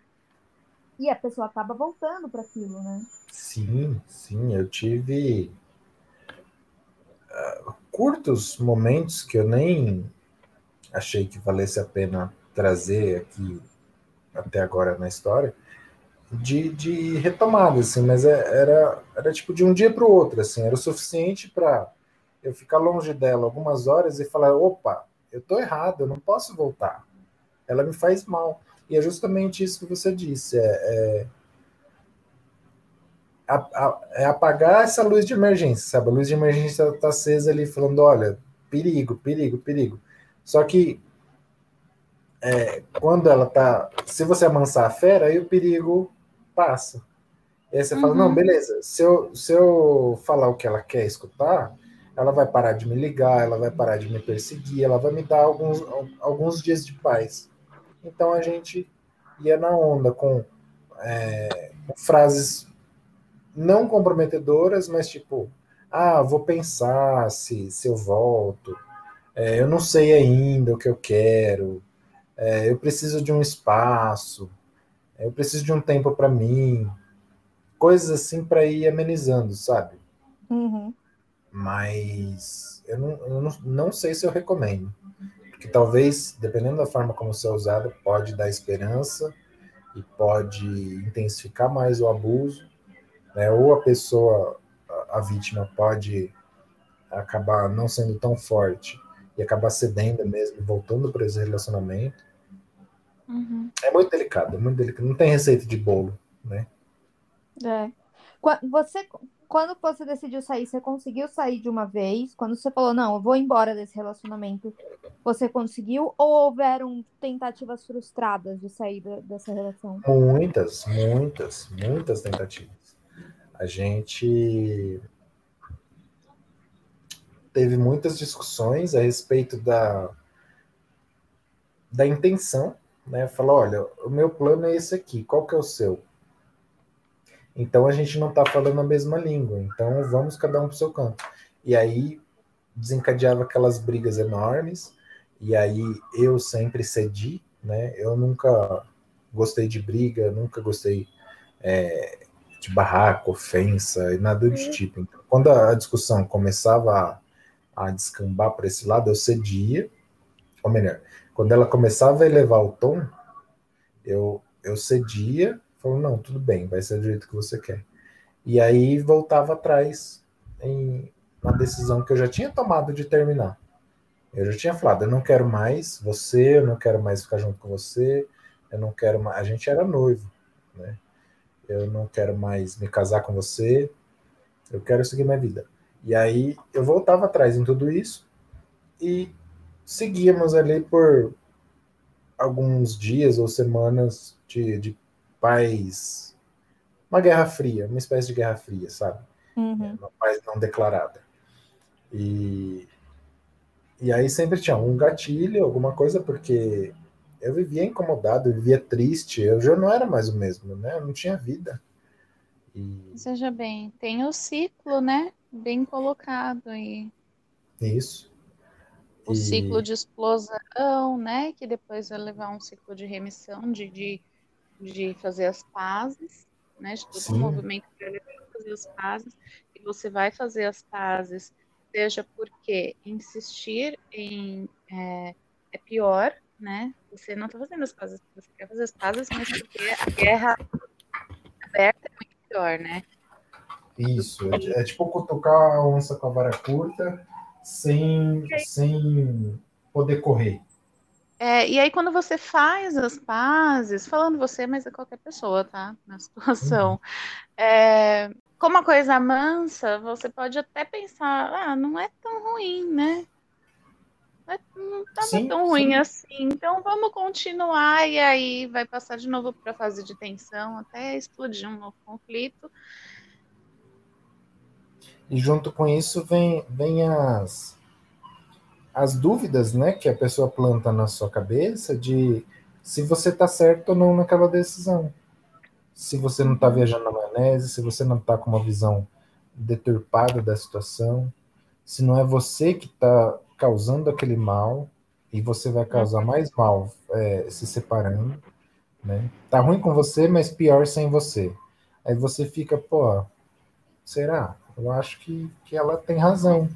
E a pessoa acaba voltando para aquilo, né? Sim, sim, eu tive uh, curtos momentos que eu nem achei que valesse a pena trazer aqui até agora na história de, de retomada, assim, mas é, era, era tipo de um dia para o outro, assim, era o suficiente para eu ficar longe dela algumas horas e falar: opa, eu tô errado, eu não posso voltar. Ela me faz mal. E é justamente isso que você disse: é, é, é apagar essa luz de emergência, sabe? A luz de emergência está acesa ali, falando: olha, perigo, perigo, perigo. Só que é, quando ela tá. Se você amansar a fera, aí o perigo passa. E aí você uhum. fala: não, beleza, se eu, se eu falar o que ela quer escutar ela vai parar de me ligar, ela vai parar de me perseguir, ela vai me dar alguns, alguns dias de paz. Então a gente ia na onda com, é, com frases não comprometedoras, mas tipo, ah, vou pensar se, se eu volto, é, eu não sei ainda o que eu quero, é, eu preciso de um espaço, eu preciso de um tempo para mim, coisas assim para ir amenizando, sabe? Uhum mas eu não, eu não, não sei se eu recomendo. Porque talvez, dependendo da forma como ser usada, pode dar esperança e pode intensificar mais o abuso, né? ou a pessoa, a, a vítima, pode acabar não sendo tão forte e acabar cedendo mesmo, voltando para esse relacionamento. Uhum. É muito delicado, é muito delicado. Não tem receita de bolo, né? É. Você, quando você decidiu sair, você conseguiu sair de uma vez? Quando você falou, não, eu vou embora desse relacionamento, você conseguiu? Ou houveram tentativas frustradas de sair dessa relação? Muitas, muitas, muitas tentativas. A gente teve muitas discussões a respeito da, da intenção, né? Falou, olha, o meu plano é esse aqui, qual que é o seu? Então a gente não está falando a mesma língua. Então vamos cada um para o seu canto. E aí desencadeava aquelas brigas enormes. E aí eu sempre cedi, né? Eu nunca gostei de briga, nunca gostei é, de barraco, ofensa e nada do tipo. Então, quando a discussão começava a, descambar para esse lado, eu cedia. Ou melhor, quando ela começava a elevar o tom, eu, eu cedia Falou, não, tudo bem, vai ser do jeito que você quer. E aí voltava atrás em uma decisão que eu já tinha tomado de terminar. Eu já tinha falado, eu não quero mais você, eu não quero mais ficar junto com você, eu não quero mais. A gente era noivo, né? Eu não quero mais me casar com você, eu quero seguir minha vida. E aí eu voltava atrás em tudo isso e seguíamos ali por alguns dias ou semanas de, de paz. Uma guerra fria, uma espécie de guerra fria, sabe? Uhum. Uma paz não declarada. E, e aí sempre tinha um gatilho, alguma coisa, porque eu vivia incomodado, eu vivia triste, eu já não era mais o mesmo, né? Eu não tinha vida. E... Seja bem, tem o ciclo, né? Bem colocado aí. Isso. O e... ciclo de explosão, né? Que depois vai levar um ciclo de remissão, de, de de fazer as pazes, né? De todo Sim. o movimento para fazer as pazes, e você vai fazer as pazes, seja porque insistir em é, é pior, né? Você não está fazendo as pazes, você quer fazer as pazes, mas porque a guerra aberta é muito pior, né? Isso, é, é tipo cutucar a onça com a vara curta sem, sem poder correr. É, e aí, quando você faz as pazes, falando você, mas é qualquer pessoa, tá? Na *laughs* situação. Uhum. É, como a coisa mansa, você pode até pensar, ah, não é tão ruim, né? Não estava sim, tão ruim sim. assim, então vamos continuar e aí vai passar de novo para a fase de tensão até explodir um novo conflito. E junto com isso vem, vem as, as dúvidas né, que a pessoa planta na sua cabeça de se você está certo ou não naquela decisão. Se você não está viajando na maionese, se você não está com uma visão deturpada da situação, se não é você que está causando aquele mal e você vai causar uhum. mais mal é, se separando, né? Tá ruim com você, mas pior sem você. Aí você fica, pô, será? Eu acho que, que ela tem razão.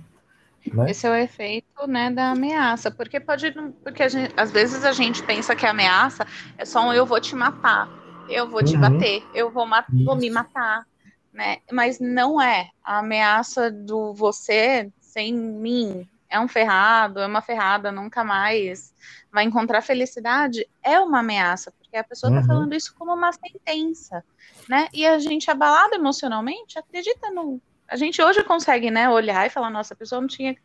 Né? Esse é o efeito né, da ameaça, porque pode, porque gente, às vezes a gente pensa que a ameaça é só um eu vou te matar, eu vou te uhum. bater, eu vou, vou me matar, né? Mas não é a ameaça do você sem mim, é um ferrado, é uma ferrada, nunca mais vai encontrar felicidade, é uma ameaça, porque a pessoa está uhum. falando isso como uma sentença, né? E a gente, abalado emocionalmente, acredita no. A gente hoje consegue, né, olhar e falar, nossa, a pessoa não tinha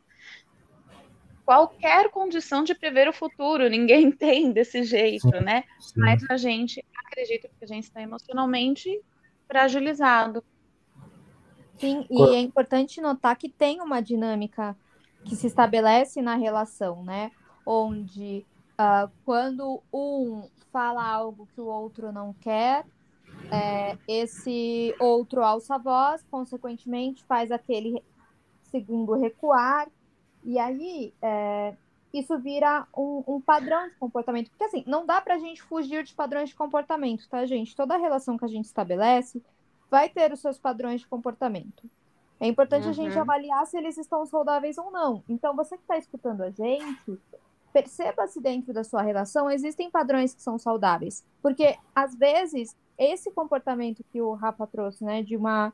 qualquer condição de prever o futuro, ninguém *laughs* tem desse jeito, sim, né? Sim. Mas a gente acredita que a gente está emocionalmente fragilizado. Sim, e é importante notar que tem uma dinâmica que se estabelece na relação, né? Onde uh, quando um fala algo que o outro não quer, é, esse outro alça a voz, consequentemente faz aquele segundo recuar, e aí é, isso vira um, um, padrão de comportamento. Porque assim, não dá pra gente fugir de padrões de comportamento, tá, gente? Toda relação que a gente estabelece vai ter os seus padrões de comportamento. É importante uhum. a gente uhum. avaliar se eles estão saudáveis ou não. Então, você que está escutando a gente, perceba se dentro da sua relação existem padrões que são saudáveis. Porque, às vezes, esse comportamento que o Rafa trouxe, né, de uma,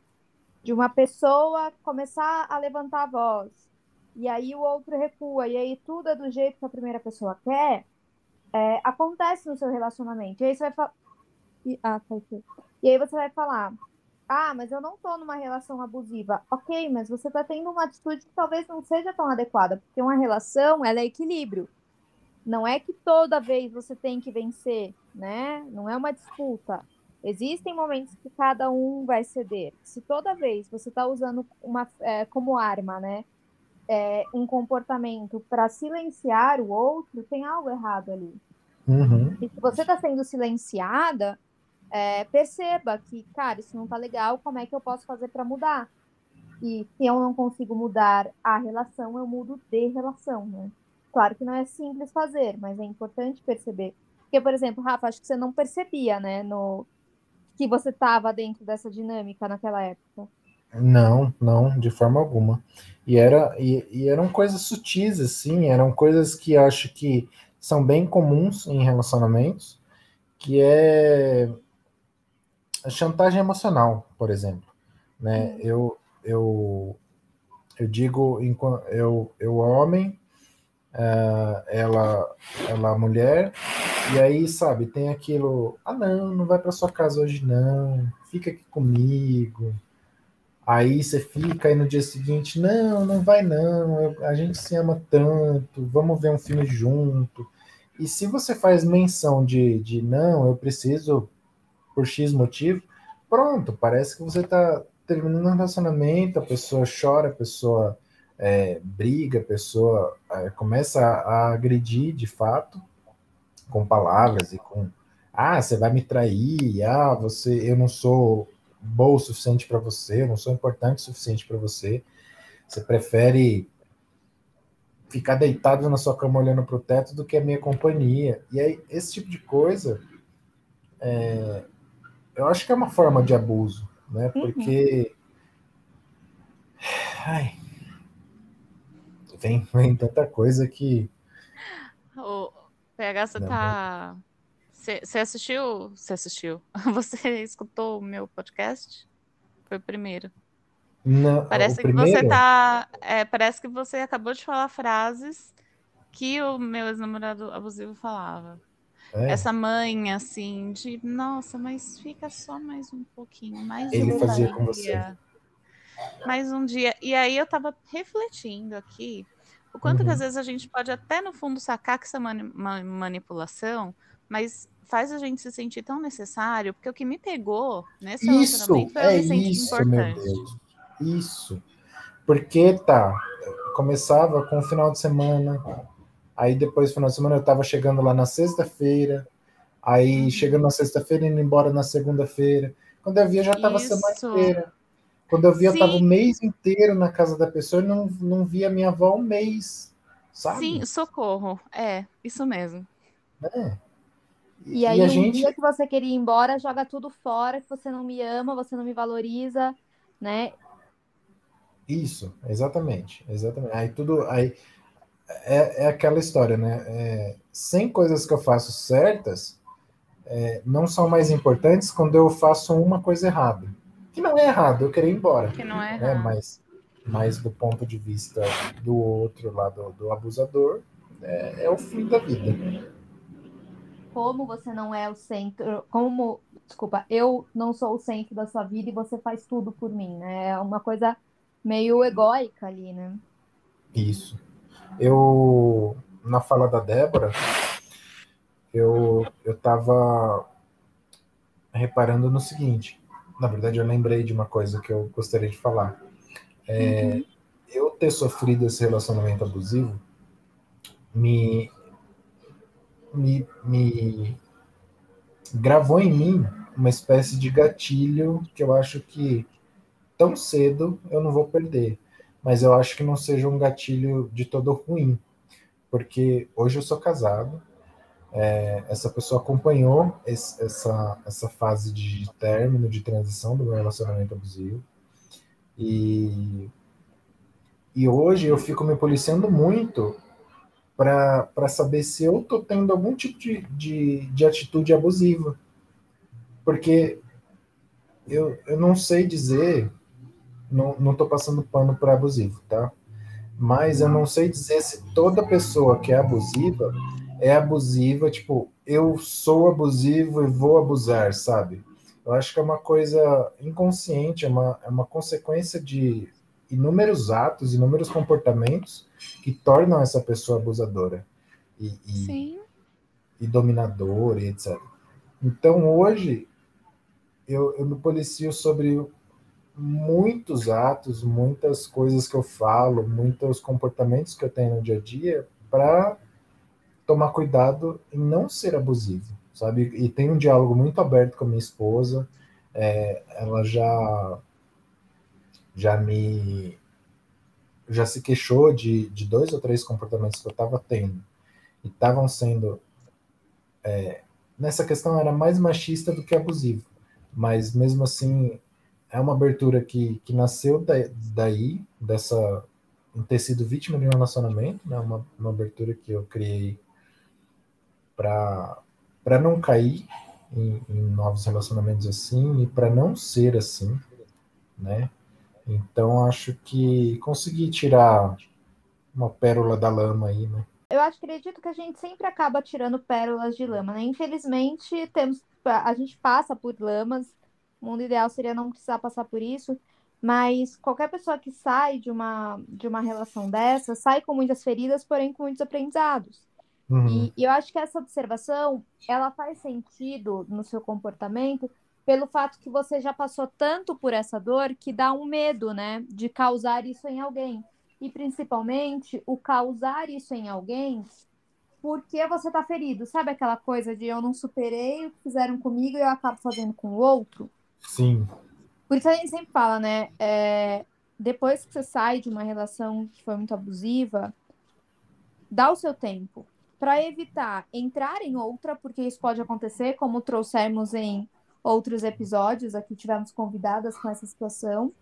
de uma pessoa começar a levantar a voz, e aí o outro recua, e aí tudo é do jeito que a primeira pessoa quer, é, acontece no seu relacionamento. E aí você vai falar. Ah, tá. E aí você vai falar, ah, mas eu não tô numa relação abusiva. Ok, mas você tá tendo uma atitude que talvez não seja tão adequada, porque uma relação, ela é equilíbrio. Não é que toda vez você tem que vencer, né? Não é uma disputa. Existem momentos que cada um vai ceder. Se toda vez você está usando uma, é, como arma, né, é, um comportamento para silenciar o outro, tem algo errado ali. Uhum. E se você está sendo silenciada, é, perceba que, cara, isso não tá legal, como é que eu posso fazer para mudar? E se eu não consigo mudar a relação, eu mudo de relação, né? Claro que não é simples fazer, mas é importante perceber. Porque, por exemplo, Rafa, acho que você não percebia, né, no que você estava dentro dessa dinâmica naquela época. Não, não, de forma alguma. E, era, e, e eram coisas sutis, assim, eram coisas que acho que são bem comuns em relacionamentos, que é chantagem emocional, por exemplo, né? Hum. Eu eu eu digo eu eu homem, uh, ela ela mulher e aí sabe tem aquilo ah não não vai para sua casa hoje não fica aqui comigo. Aí você fica aí no dia seguinte não não vai não eu, a gente se ama tanto vamos ver um filme junto. E se você faz menção de, de não eu preciso por X motivo, pronto, parece que você está terminando um relacionamento, a pessoa chora, a pessoa é, briga, a pessoa é, começa a, a, agredir de fato, com palavras e com ah, você vai me trair, ah, você, eu não sou bom o suficiente para você, eu não sou importante o suficiente para você. Você prefere ficar deitado na sua cama olhando para o teto do que a minha companhia. E aí, esse tipo de coisa é, eu acho que é uma forma de abuso, né? Uhum. Porque. Ai. Vem, vem tanta coisa que. O PH, você tá. Você assistiu? Você assistiu? *laughs* Você escutou o meu podcast? Foi o primeiro. Não, parece que primeiro? você tá. É, parece que você acabou de falar frases que o meu ex-namorado abusivo falava. É. Essa mãe, assim, de nossa, mas fica só mais um pouquinho, mais Ele um fazia dia. com você. Mais um dia. E aí eu tava refletindo aqui o quanto uhum. que às vezes a gente pode até no fundo sacar que isso é mani manipulação, mas faz a gente se sentir tão necessário, porque o que me pegou nesse isso, relacionamento foi é eu me sentir isso, importante. Meu Deus. Isso. Porque tá, começava com o final de semana, aí depois do final de semana eu tava chegando lá na sexta-feira, aí uhum. chegando na sexta-feira indo embora na segunda-feira. Quando eu via, já tava a semana inteira. Quando eu via, Sim. eu tava o mês inteiro na casa da pessoa e não, não via minha avó um mês, sabe? Sim, socorro. É, isso mesmo. É. E, e aí, um gente... dia que você queria ir embora, joga tudo fora, que você não me ama, você não me valoriza, né? Isso, exatamente, exatamente. Aí tudo, aí é, é aquela história, né? É, 100 coisas que eu faço certas é, não são mais importantes quando eu faço uma coisa errada. Que não é errado, eu queria ir embora. Que não é né? errado. Mas, mas do ponto de vista do outro lado, do abusador, é, é o fim da vida. Como você não é o centro, como, desculpa, eu não sou o centro da sua vida e você faz tudo por mim, né? É uma coisa meio egóica ali, né? Isso. Eu, na fala da Débora, eu, eu tava reparando no seguinte. Na verdade, eu lembrei de uma coisa que eu gostaria de falar. É, uhum. Eu ter sofrido esse relacionamento abusivo me, me, me gravou em mim uma espécie de gatilho que eu acho que tão cedo eu não vou perder. Mas eu acho que não seja um gatilho de todo ruim, porque hoje eu sou casado, é, essa pessoa acompanhou esse, essa, essa fase de término, de transição do meu relacionamento abusivo, e, e hoje eu fico me policiando muito para saber se eu estou tendo algum tipo de, de, de atitude abusiva. Porque eu, eu não sei dizer não, não tô passando pano para abusivo, tá? Mas eu não sei dizer se toda pessoa que é abusiva é abusiva, tipo, eu sou abusivo e vou abusar, sabe? Eu acho que é uma coisa inconsciente, é uma, é uma consequência de inúmeros atos, inúmeros comportamentos que tornam essa pessoa abusadora e, e, e dominadora e etc. Então hoje eu, eu me policio sobre muitos atos, muitas coisas que eu falo, muitos comportamentos que eu tenho no dia a dia para tomar cuidado em não ser abusivo, sabe? E tem um diálogo muito aberto com a minha esposa. É, ela já já me já se queixou de, de dois ou três comportamentos que eu estava tendo e estavam sendo é, nessa questão era mais machista do que abusivo, mas mesmo assim é uma abertura que, que nasceu da, daí, dessa em ter sido vítima de um relacionamento, né? Uma, uma abertura que eu criei para não cair em, em, novos relacionamentos assim e para não ser assim, né? Então acho que consegui tirar uma pérola da lama aí, né? Eu acredito que a gente sempre acaba tirando pérolas de lama, né? Infelizmente temos a gente passa por lamas o mundo ideal seria não precisar passar por isso, mas qualquer pessoa que sai de uma, de uma relação dessa sai com muitas feridas, porém com muitos aprendizados. Uhum. E, e eu acho que essa observação ela faz sentido no seu comportamento pelo fato que você já passou tanto por essa dor que dá um medo, né, de causar isso em alguém. E principalmente o causar isso em alguém porque você tá ferido. Sabe aquela coisa de eu não superei o que fizeram comigo e eu acabo fazendo com o outro? Sim. Por isso a gente sempre fala, né? É, depois que você sai de uma relação que foi muito abusiva, dá o seu tempo para evitar entrar em outra, porque isso pode acontecer, como trouxemos em outros episódios, aqui tivemos convidadas com essa situação,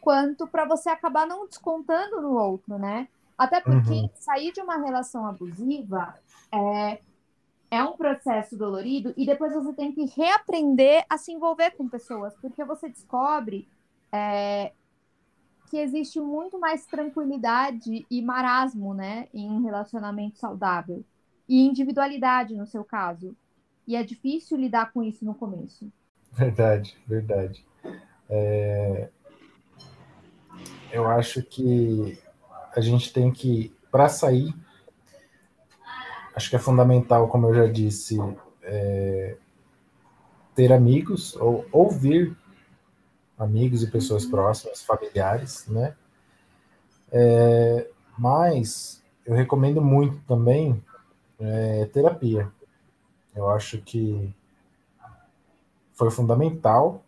quanto para você acabar não descontando no outro, né? Até porque uhum. sair de uma relação abusiva é, é um processo dolorido e depois você tem que reaprender a se envolver com pessoas, porque você descobre é, que existe muito mais tranquilidade e marasmo, né, em um relacionamento saudável. E individualidade, no seu caso. E é difícil lidar com isso no começo. Verdade, verdade. É... Eu acho que a gente tem que, para sair, acho que é fundamental, como eu já disse, é... ter amigos ou ouvir amigos e pessoas próximas, familiares, né? É, mas eu recomendo muito também é, terapia. Eu acho que foi fundamental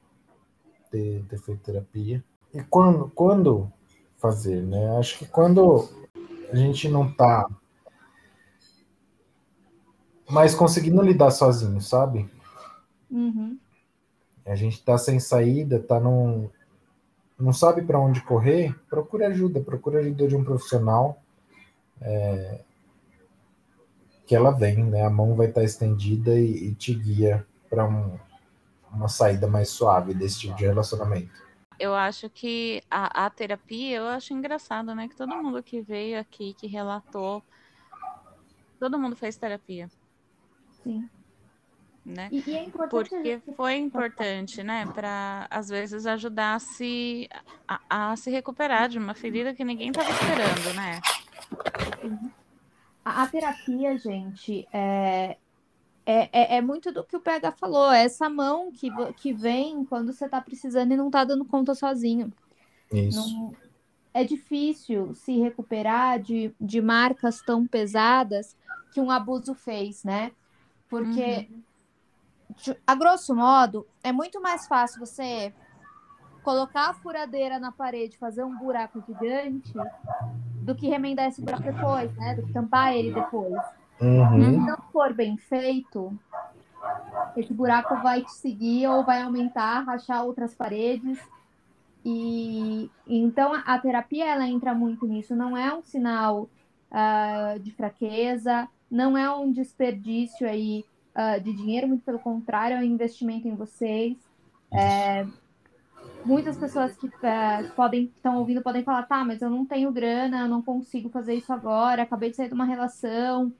ter, ter feito terapia. E quando, quando fazer, né? Acho que quando a gente não tá mais conseguindo lidar sozinho, sabe? Uhum a gente está sem saída, tá num, não sabe para onde correr, procura ajuda, procura ajuda de um profissional é, que ela vem, né? A mão vai estar tá estendida e, e, te guia para um, uma saída mais suave desse tipo de relacionamento. Eu acho que a, a terapia, eu acho engraçado, né? Que todo mundo que veio aqui, que relatou, todo mundo fez terapia. Sim né? E, e é Porque foi importante, né, para às vezes ajudar a se, a, a, se recuperar de uma ferida que ninguém estava esperando, né? A, a terapia, gente, é, é, é, é, muito do que o PH falou, é essa mão que, que vem quando você está precisando e não está dando conta sozinho. Isso. Não, é difícil se recuperar de, de marcas tão pesadas que um abuso fez, né? Porque uhum a grosso modo, é muito mais fácil você colocar a furadeira na parede, fazer um buraco gigante, do que remendar esse buraco depois, né? Do que tampar ele depois. Uhum. Se não for bem feito, esse buraco vai te seguir ou vai aumentar, rachar outras paredes. E então a terapia ela entra muito nisso. Não é um sinal uh, de fraqueza, não é um desperdício aí uh, de dinheiro, muito pelo contrário, é um investimento em vocês. É, muitas pessoas que uh, podem estão ouvindo podem falar, tá, mas eu não tenho grana, eu não consigo fazer isso agora, acabei de sair de uma relação.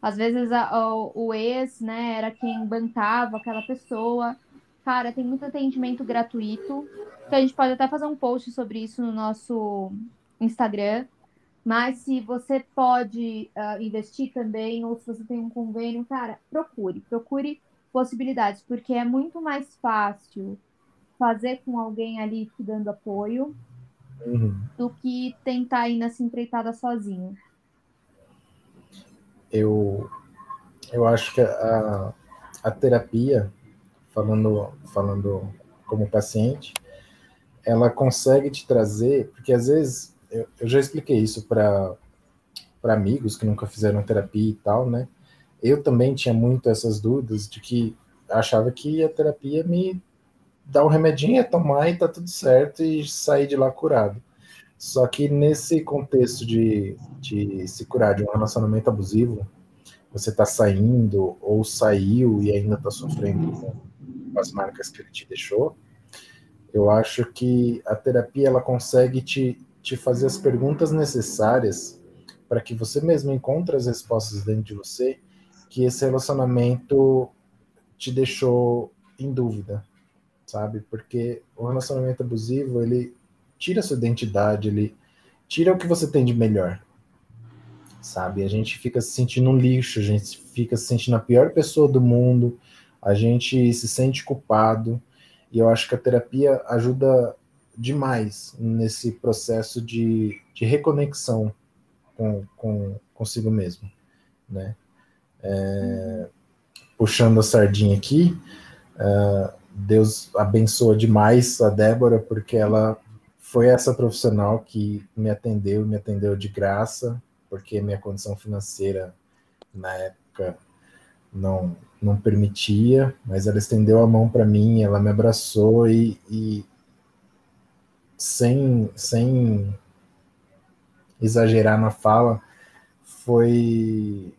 Às vezes a, o, ex, né, era quem bancava aquela pessoa. Cara, tem muito atendimento gratuito. Que a gente pode até fazer um post sobre isso no nosso Instagram. Mas se você pode uh, investir também, ou se você tem um convênio, cara, procure, procure possibilidades, porque é muito mais fácil fazer com alguém ali te dando apoio uhum. do que tentar ir nessa empreitada sozinho. Eu, eu acho que a, a terapia, falando, falando como paciente, ela consegue te trazer, porque às vezes eu, eu já expliquei isso para amigos que nunca fizeram terapia e tal, né? Eu também tinha muito essas dúvidas de que achava que a terapia me dá um remedinho, ia tomar e tá tudo certo e sair de lá curado. Só que nesse contexto de, de se curar de um relacionamento abusivo, você tá saindo ou saiu e ainda tá sofrendo com as marcas que ele te deixou, eu acho que a terapia ela consegue te te fazer as perguntas necessárias para que você mesmo encontre as respostas dentro de você que esse relacionamento te deixou em dúvida, sabe? Porque o relacionamento abusivo, ele tira a sua identidade, ele tira o que você tem de melhor, sabe? A gente fica se sentindo um lixo, a gente fica se sentindo a pior pessoa do mundo, a gente se sente culpado, e eu acho que a terapia ajuda demais nesse processo de, de reconexão com, com consigo mesmo, né? É, puxando a sardinha aqui, uh, Deus abençoa demais a Débora, porque ela foi essa profissional que me atendeu, me atendeu de graça, porque minha condição financeira na época não, não permitia, mas ela estendeu a mão para mim, ela me abraçou e, e sem, sem exagerar na fala, foi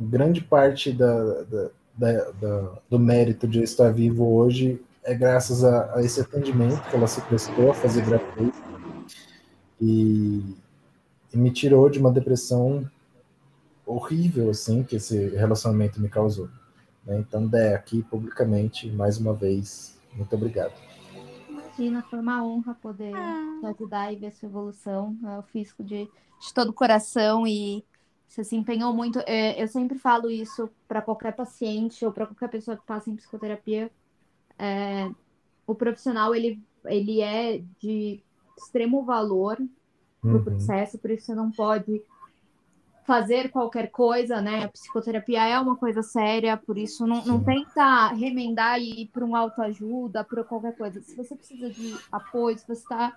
grande parte da, da, da, da, do mérito de eu estar vivo hoje é graças a, a, esse atendimento que ela se prestou a fazer gratuito e, e me tirou de uma depressão horrível, assim, que esse relacionamento me causou. Né? Então, Dé, aqui publicamente, mais uma vez, muito obrigado. Imagina, foi uma honra poder ah. te ajudar e ver sua evolução. Eu fiz de, de todo o coração e você se empenhou muito. É, eu sempre falo isso para qualquer paciente ou para qualquer pessoa que passa em psicoterapia. É, o profissional ele, ele é de extremo valor no uhum. processo, por isso você não pode fazer qualquer coisa, né? A psicoterapia é uma coisa séria, por isso não, não tenta remendar e ir para um autoajuda, para qualquer coisa. Se você precisa de apoio, se você está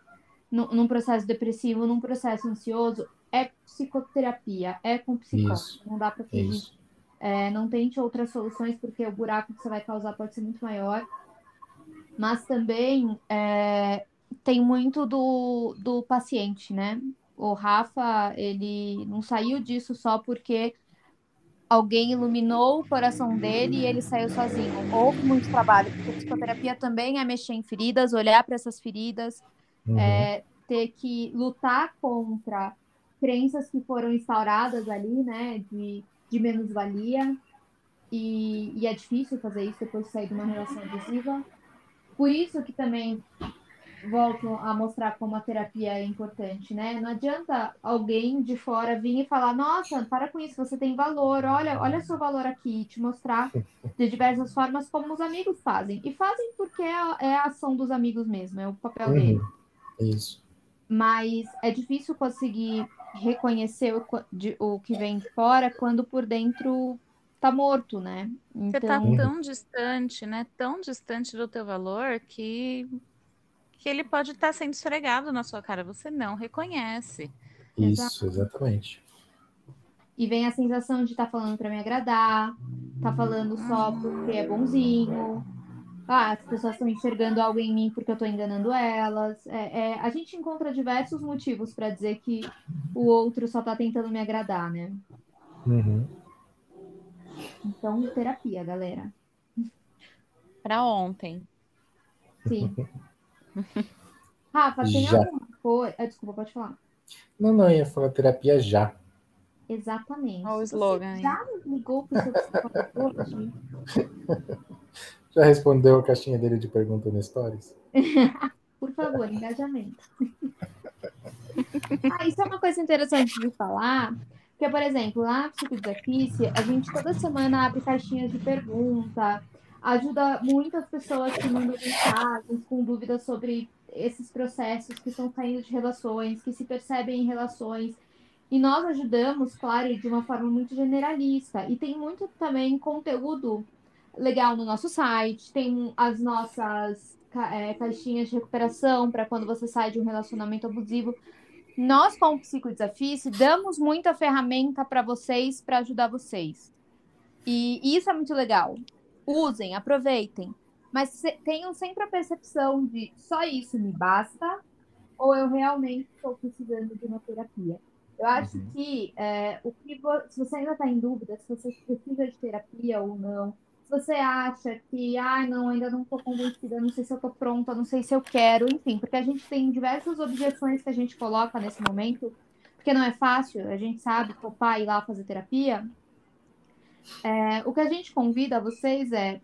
num processo depressivo, num processo ansioso, é psicoterapia, é com psicólogo, isso, não dá para fugir. É, não tente outras soluções, porque o buraco que você vai causar pode ser muito maior. Mas também é, tem muito do, do paciente, né? O Rafa, ele não saiu disso só porque alguém iluminou o coração dele e ele saiu sozinho. Houve muito trabalho, porque psicoterapia também é mexer em feridas, olhar para essas feridas, uhum. é, ter que lutar contra crenças que foram instauradas ali, né, de, de menos-valia. E, e é difícil fazer isso depois de sair de uma relação abusiva. Por isso que também volto a mostrar como a terapia é importante, né? Não adianta alguém de fora vir e falar, nossa, para com isso, você tem valor, olha, olha seu valor aqui, te mostrar *laughs* de diversas formas como os amigos fazem. E fazem porque é a, é ação dos amigos mesmo, é o papel uhum. dele. Isso. Mas é difícil conseguir reconhecer o, de, o que vem de fora quando por dentro tá morto, né? Então... Você tá então tão distante, né? Tão distante do teu valor que que ele pode estar tá sendo esfregado na sua cara, você não reconhece. Isso, exatamente. E vem a sensação de estar tá falando para me agradar, tá falando só porque é bonzinho. Ah, as pessoas estão enxergando algo em mim porque eu estou enganando elas. É, é, a gente encontra diversos motivos para dizer que o outro só está tentando me agradar, né? Uhum. Então, terapia, galera. Para ontem. Sim. *laughs* Rafa, tem já. alguma coisa. Ah, desculpa, pode falar. Não, não, ia falar terapia já. Exatamente. Olha o slogan. Você já ligou para o seu psicólogo *laughs* Já respondeu a caixinha dele de pergunta no Stories? *laughs* Por favor, engajamento. *laughs* ah, isso é uma coisa interessante de falar, porque, por exemplo, lá no Psicodesafice, a gente toda semana abre caixinhas de pergunta, ajuda muitas pessoas que mandam mensagens com dúvidas sobre esses processos que estão saindo de relações, que se percebem em relações. E nós ajudamos, claro, de uma forma muito generalista. E tem muito também conteúdo legal no nosso site, tem as nossas é, caixinhas de recuperação para quando você sai de um relacionamento abusivo. Nós, como Psicodesafice, damos muita ferramenta para vocês, para ajudar vocês. E isso é muito legal usem, aproveitem, mas tenham sempre a percepção de só isso me basta ou eu realmente estou precisando de uma terapia. Eu acho uhum. que é, o que se você ainda está em dúvida se você precisa de terapia ou não, se você acha que, ah, não, ainda não estou convencida, não sei se eu estou pronta, não sei se eu quero, enfim, porque a gente tem diversas objeções que a gente coloca nesse momento, porque não é fácil, a gente sabe topar ir lá fazer terapia, é, o que a gente convida a vocês é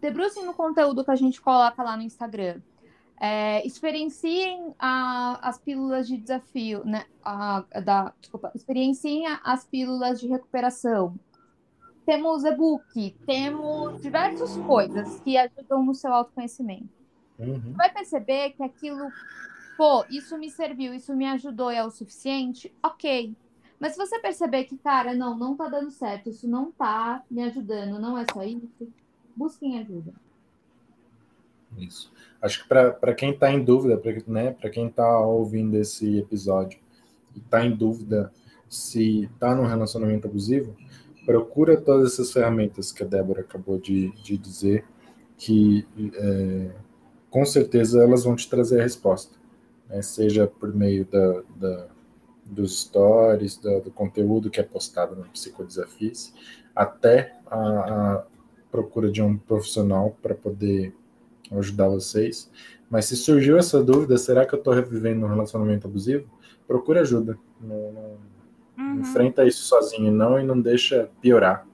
debrucem no conteúdo que a gente coloca lá no Instagram. É, experienciem a, as pílulas de desafio, né? A, da, desculpa, experienciem as pílulas de recuperação. Temos e-book, temos diversas coisas que ajudam no seu autoconhecimento. Uhum. Você vai perceber que aquilo, pô, isso me serviu, isso me ajudou e é o suficiente, ok. Mas se você perceber que, cara, não, não tá dando certo, isso não tá me ajudando, não é só isso, busquem ajuda. Isso. Acho que para quem está em dúvida, para né, quem está ouvindo esse episódio e está em dúvida se está num relacionamento abusivo, procura todas essas ferramentas que a Débora acabou de, de dizer, que é, com certeza elas vão te trazer a resposta, né, seja por meio da, da dos stories, do, do, conteúdo que é postado no Psicodesafios, até a, a procura de um profissional para poder ajudar vocês. Mas se surgiu essa dúvida, será que eu estou revivendo um relacionamento abusivo? Procure ajuda. Não, não, uhum. Enfrenta isso sozinho, não, e não deixa piorar.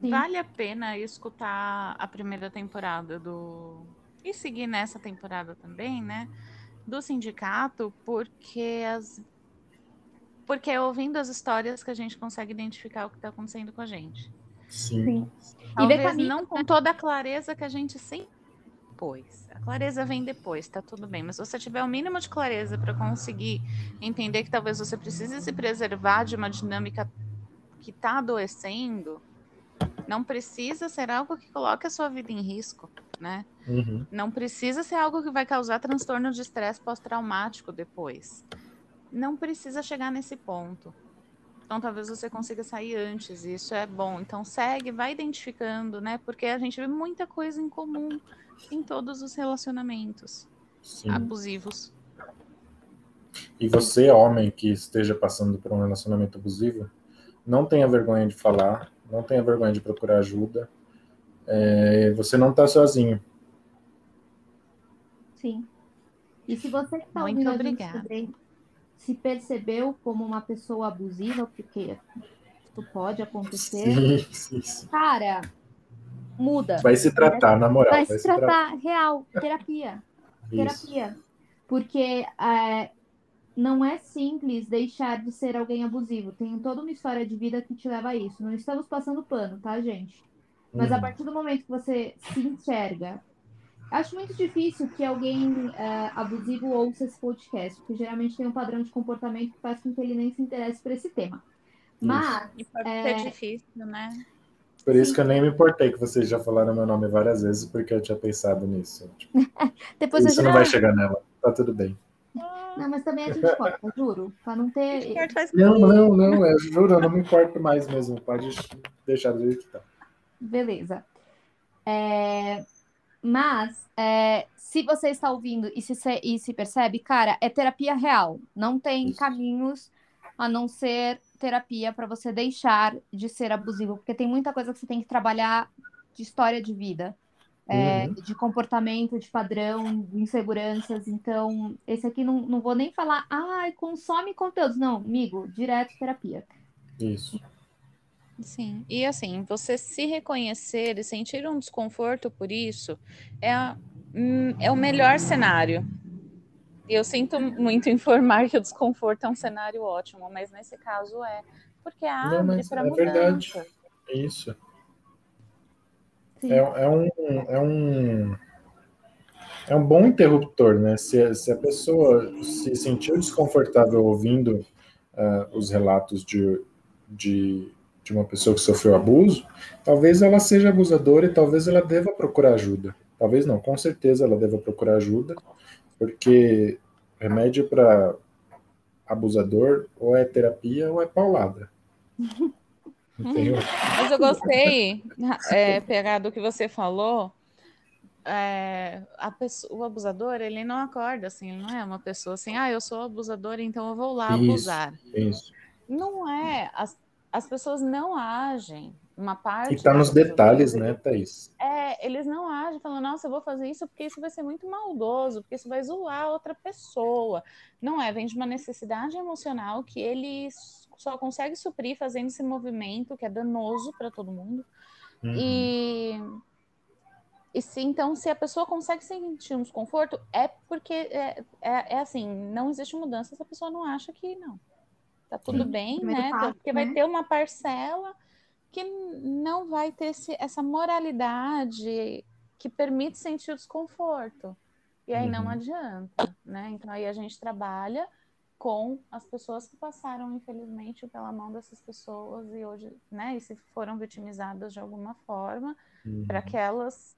Vale a pena escutar a primeira temporada do. E seguir nessa temporada também, né? Do sindicato, porque as. Porque é ouvindo as histórias que a gente consegue identificar o que está acontecendo com a gente. Sim. Sim. Talvez não com toda a clareza que a gente sempre depois. A clareza vem depois, tá tudo bem. Mas se você tiver o mínimo de clareza para conseguir entender que talvez você precise se preservar de uma dinâmica que está adoecendo, não precisa ser algo que coloque a sua vida em risco, né? Uhum. Não precisa ser algo que vai causar transtorno de estresse pós-traumático depois. Não precisa chegar nesse ponto. Então talvez você consiga sair antes, e isso é bom. Então segue, vai identificando, né? Porque a gente vê muita coisa em comum em todos os relacionamentos Sim. abusivos. E você, homem, que esteja passando por um relacionamento abusivo, não tenha vergonha de falar, não tenha vergonha de procurar ajuda. É, você não está sozinho. Sim. E se você está Muito obrigada. Se percebeu como uma pessoa abusiva, porque isso pode acontecer, *laughs* sim, sim, cara, muda. Vai se tratar, na moral. Vai, vai se, se tratar, tratar, real, terapia. terapia. Porque é, não é simples deixar de ser alguém abusivo. Tem toda uma história de vida que te leva a isso. Não estamos passando pano, tá, gente? Mas a uhum. partir do momento que você se enxerga. Acho muito difícil que alguém é, abusivo ouça esse podcast, porque geralmente tem um padrão de comportamento que faz com que ele nem se interesse por esse tema. Mas. E pode é, ser difícil, né? Por isso que eu nem me importei que vocês já falaram meu nome várias vezes, porque eu tinha pensado nisso. *laughs* Tipo, Depois isso não vai chegar nela. Tá tudo bem. Não, mas também a gente *laughs* corta, juro. Pra não ter. Não, não, não, é, juro, eu não me importo mais mesmo. Pode deixar do jeito que tá. Beleza. É... Mas, é... se você está ouvindo e se, e se percebe, cara, é terapia real. Não tem Isso. caminhos a não ser terapia para você deixar de ser abusivo, porque tem muita coisa que você tem que trabalhar de história de vida, é, uhum. de comportamento, de padrão, de inseguranças. Então, esse aqui não, não vou nem falar, ai, ah, consome conteúdos. Não, amigo, direto terapia. Isso. Sim, e assim, você se reconhecer e sentir um desconforto por isso é, hum, é o melhor cenário eu sinto muito informar que o desconforto é um cenário ótimo, mas nesse caso é porque abre para é mudança. Verdade. Isso. É, é, um, é um é um bom interruptor, né? Se, se a pessoa se sentiu desconfortável ouvindo uh, os relatos de, de, de uma pessoa que sofreu abuso, talvez ela seja abusadora e talvez ela deva procurar ajuda. Talvez não, com certeza ela deva procurar ajuda porque remédio para abusador ou é terapia ou é paulada. *laughs* Mas eu gostei, é, pegar do que você falou. É, pessoa, o abusador, ele não acorda assim, ele não é uma pessoa assim, ah, eu sou abusador, então eu vou lá isso, abusar. Isso. Não é, as, as pessoas não agem uma parte. E tá nos detalhes, né, Thaís? É, eles não agem falando, nossa, eu vou fazer isso porque isso vai ser muito maldoso, porque isso vai zoar outra pessoa. Não é, vem de uma necessidade emocional que ele só consegue suprir fazendo esse movimento que é danoso para todo mundo. Uhum. E. E se então, se a pessoa consegue sentir um desconforto, é porque é, é, é assim, não existe mudança se a pessoa não acha que não. Tá tudo Sim. bem, né? porque vai né? ter uma parcela que não vai ter esse, essa moralidade que permite sentir o desconforto. E aí uhum. não adianta, né? Então aí a gente trabalha com as pessoas que passaram, infelizmente, pela mão dessas pessoas e hoje, né, e se foram vitimizadas de alguma forma, uhum. para que elas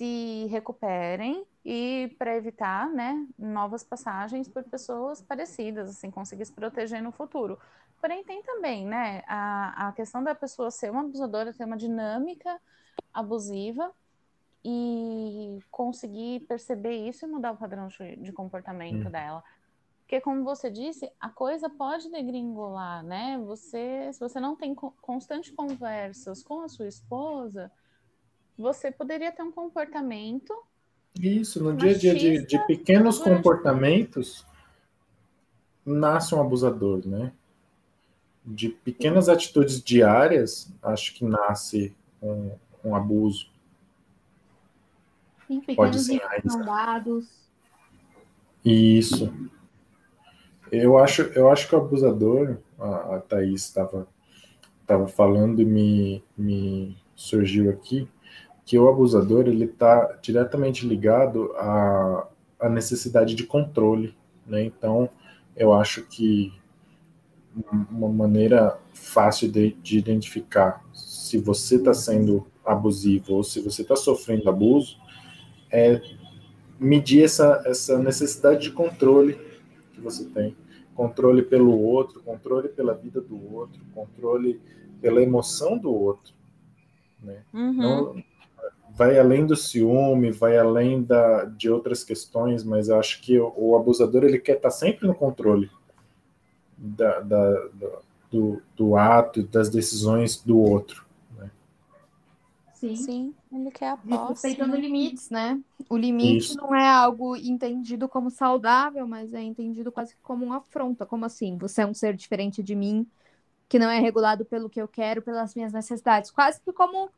se recuperem e para evitar, né, novas passagens por pessoas parecidas, assim, conseguir se proteger no futuro. Porém, tem também, né, a, a questão da pessoa ser uma abusadora, ter uma dinâmica abusiva e conseguir perceber isso e mudar o padrão de, de comportamento hum. dela. Porque, como você disse, a coisa pode degringolar, né? Você, se você não tem constante conversas com a sua esposa, você poderia ter um comportamento Isso, no dia a dia de, de pequenos comportamentos nasce um abusador, né? De pequenas atitudes diárias, acho que nasce um, um abuso. Sim, Pode ser dados. Isso. Eu acho, eu acho que o abusador, a, a Thaís estava tava falando e me, me surgiu aqui, que o abusador ele está diretamente ligado à, à necessidade de controle. Né? Então, eu acho que uma maneira fácil de, de identificar se você está sendo abusivo ou se você está sofrendo abuso é medir essa, essa necessidade de controle que você tem. Controle pelo outro, controle pela vida do outro, controle pela emoção do outro. Né? Uhum. Não, vai além do ciúme, vai além da, de outras questões, mas eu acho que o, o abusador ele quer estar sempre no controle da, da, da do, do ato, das decisões do outro. Né? Sim. Sim, ele quer a posse. Respeitando limites, né? O limite Isso. não é algo entendido como saudável, mas é entendido quase como uma afronta. Como assim? Você é um ser diferente de mim, que não é regulado pelo que eu quero, pelas minhas necessidades. Quase que como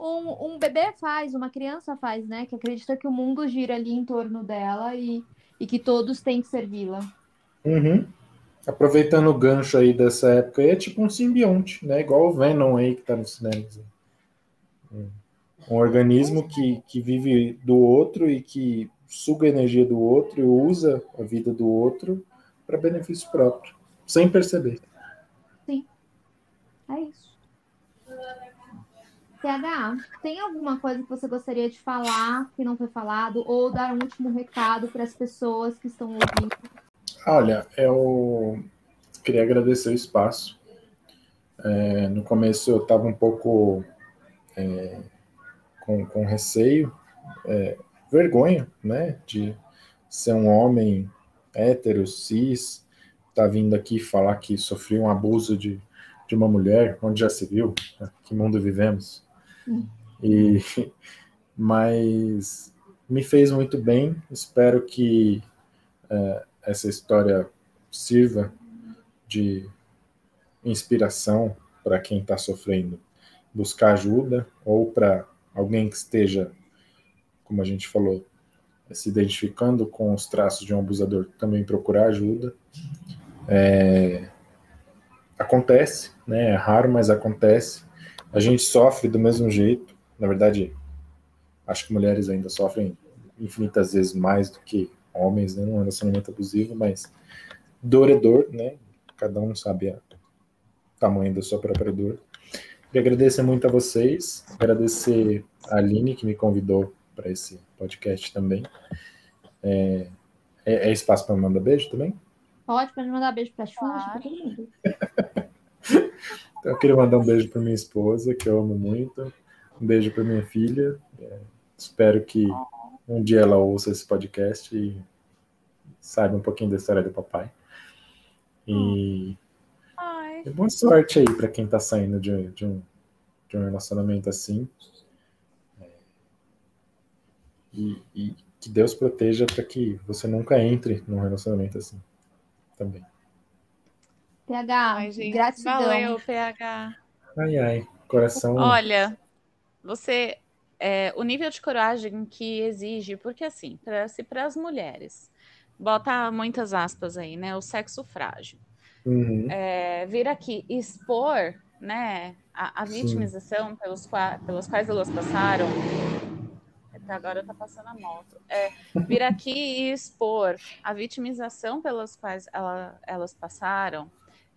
um, um bebê faz, uma criança faz, né? Que acredita que o mundo gira ali em torno dela e, e que todos têm que servi-la. Uhum. Aproveitando o gancho aí dessa época, é tipo um simbionte, né? Igual o Venom aí que tá no cinema. Um organismo que, que vive do outro e que suga a energia do outro e usa a vida do outro para benefício próprio, sem perceber. Sim. É isso. TH, tem alguma coisa que você gostaria de falar que não foi falado ou dar um último recado para as pessoas que estão ouvindo? Olha, eu queria agradecer o espaço. É, no começo eu estava um pouco é, com, com receio, é, vergonha, né, de ser um homem hétero, cis, tá vindo aqui falar que sofreu um abuso de, de uma mulher, onde já se viu, né? que mundo vivemos. E, mas me fez muito bem. Espero que é, essa história sirva de inspiração para quem está sofrendo buscar ajuda ou para alguém que esteja, como a gente falou, se identificando com os traços de um abusador também procurar ajuda. É, acontece, né? É raro, mas acontece. A gente sofre do mesmo jeito. Na verdade, acho que mulheres ainda sofrem infinitas vezes mais do que homens, né? Num relacionamento abusivo, mas dor é dor, né? Cada um sabe o tamanho da sua própria dor. Queria agradecer muito a vocês, agradecer a Aline que me convidou para esse podcast também. É, é, é espaço para mandar beijo também? Pode, pode mandar beijo para a Xuxa, para todo mundo. *laughs* Então, eu queria mandar um beijo para minha esposa, que eu amo muito. Um beijo para minha filha. É, espero que um dia ela ouça esse podcast e saiba um pouquinho da história do papai. E, e boa sorte aí para quem está saindo de, de, um, de um relacionamento assim. É, e, e que Deus proteja para que você nunca entre num relacionamento assim também. PH, ai, gente, gratidão. Valeu, PH. Ai, ai, coração. Olha, você. É, o nível de coragem que exige, porque assim, para se para as mulheres, bota muitas aspas aí, né? O sexo frágil. Uhum. É, vir aqui expor né, a, a vitimização pelos, pelos quais elas passaram, até agora tá passando a moto. É, vir aqui e expor a vitimização pelas quais ela, elas passaram,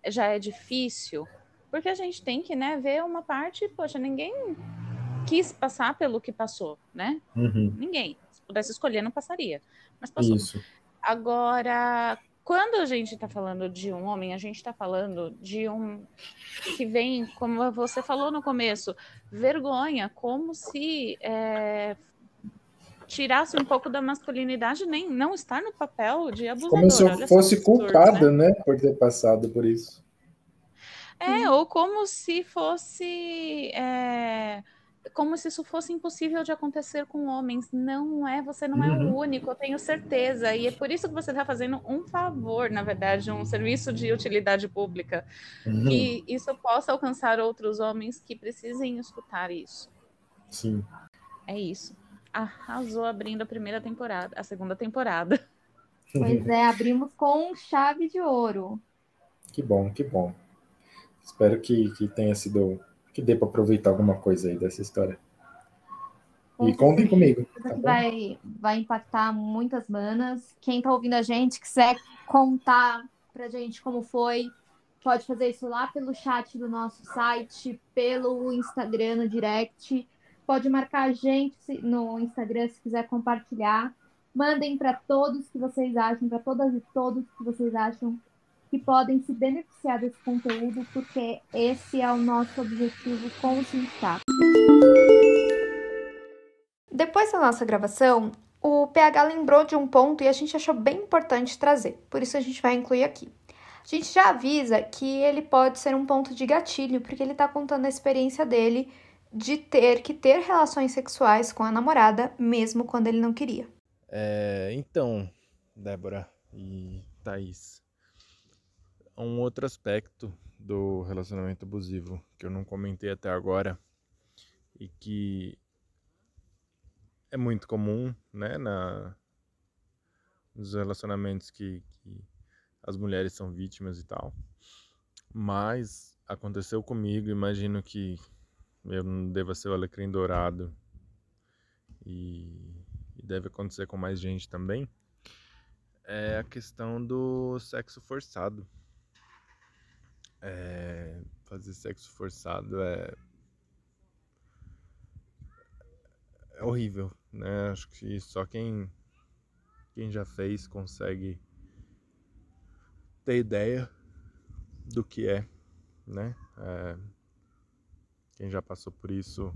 já é difícil, porque a gente tem que né, ver uma parte, poxa, ninguém quis passar pelo que passou, né? Uhum. Ninguém. Se pudesse escolher, não passaria. Mas passou. Isso. Agora, quando a gente está falando de um homem, a gente está falando de um que vem, como você falou no começo, vergonha, como se é, tirasse um pouco da masculinidade, nem não estar no papel de abusador. Como se eu fosse culpada, né? né? Por ter passado por isso. É, ou como se fosse é, como se isso fosse impossível de acontecer com homens. Não é, você não é o Uhum. único, eu tenho certeza. E é por isso que você está fazendo um favor, na verdade, um serviço de utilidade pública, Uhum. que isso possa alcançar outros homens que precisem escutar isso. Sim. É isso. Arrasou abrindo a primeira temporada, a segunda temporada. Pois *laughs* é, abrimos com chave de ouro. Que bom, que bom. Espero que, que tenha sido. que dê para aproveitar alguma coisa aí dessa história. Com E contem comigo. Tá vai, vai impactar muitas manas. Quem tá ouvindo a gente, quiser contar pra gente como foi, pode fazer isso lá pelo chat do nosso site, pelo Instagram no direct. Pode marcar a gente no Instagram se quiser compartilhar. Mandem para todos que vocês acham, para todas e todos que vocês acham que podem se beneficiar desse conteúdo, porque esse é o nosso objetivo com o sindicato. Depois da nossa gravação, o PH lembrou de um ponto e a gente achou bem importante trazer, por isso a gente vai incluir aqui. A gente já avisa que ele pode ser um ponto de gatilho, porque ele tá contando a experiência dele de ter que ter relações sexuais com a namorada, mesmo quando ele não queria. É, então, Débora e Thaís, um outro aspecto do relacionamento abusivo que eu não comentei até agora e que é muito comum, né, na, nos relacionamentos que, que as mulheres são vítimas e tal, mas aconteceu comigo, imagino que eu não deva ser o alecrim dourado e e deve acontecer com mais gente também, é a questão do sexo forçado. É, fazer sexo forçado é, é horrível, né? Acho que só quem, quem já fez consegue ter ideia do que é, né? É, quem já passou por isso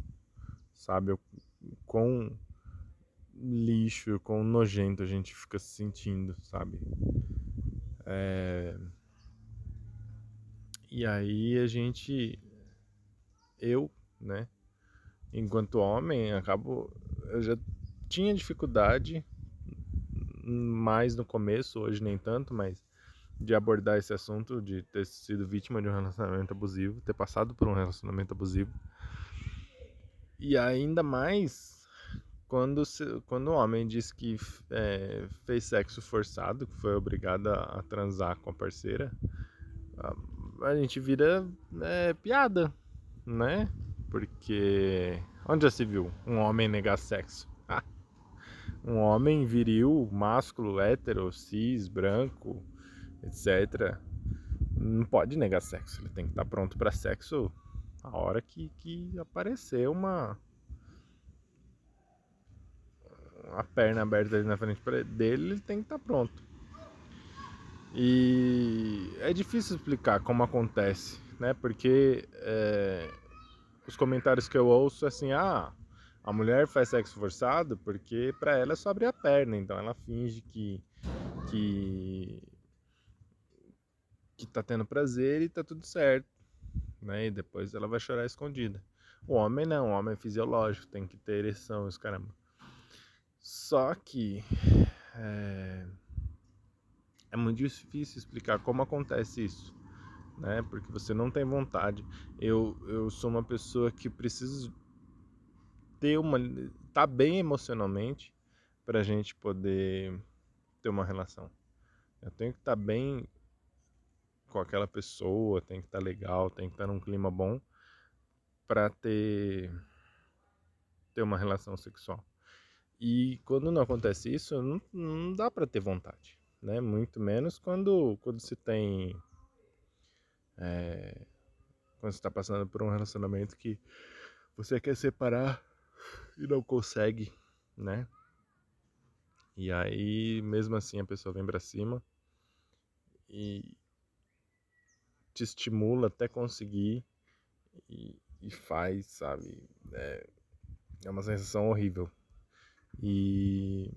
sabe o quão lixo, quão nojento a gente fica se sentindo, sabe? É... E aí a gente, eu, né, enquanto homem, acabo, eu já tinha dificuldade, mais no começo, hoje nem tanto, mas de abordar esse assunto, de ter sido vítima de um relacionamento abusivo, ter passado por um relacionamento abusivo. E ainda mais quando, quando o homem diz que é, fez sexo forçado, que foi obrigado a, a transar com a parceira, a, a gente vira é, piada, né? Porque onde já se viu um homem negar sexo? *laughs* um homem viril, másculo, hétero, cis, branco, etc. Não pode negar sexo. Ele tem que estar pronto para sexo a hora que, que aparecer uma a perna aberta ali na frente dele, ele tem que estar pronto. E é difícil explicar como acontece, né? Porque é, os comentários que eu ouço é assim, ah, a mulher faz sexo forçado porque pra ela é só abrir a perna, então ela finge que que que tá tendo prazer e tá tudo certo, né? E depois ela vai chorar escondida. O homem não, o homem é fisiológico, tem que ter ereção, os caramba. Só que é, é muito difícil explicar como acontece isso, né? Porque você não tem vontade. Eu, eu sou uma pessoa que preciso ter uma tá bem emocionalmente para gente poder ter uma relação. Eu tenho que estar bem com aquela pessoa, tem que estar legal, tem que estar num clima bom para ter ter uma relação sexual. E quando não acontece isso, não, não dá para ter vontade, né? Muito menos quando quando se tem é, quando você está passando por um relacionamento que você quer separar e não consegue, né? E aí, mesmo assim, a pessoa vem pra cima e te estimula até conseguir e, e faz, sabe? É, é uma sensação horrível. E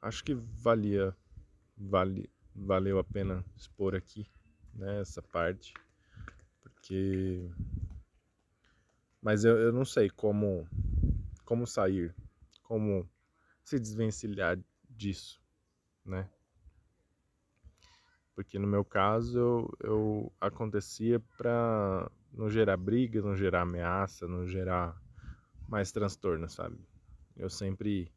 acho que valia, vale, valeu a pena expor aqui, né, essa parte, porque Mas eu, eu não sei como, como sair, como se desvencilhar disso, né? Porque no meu caso eu, eu acontecia para não gerar briga, não gerar ameaça, não gerar mais transtorno, sabe? Eu sempre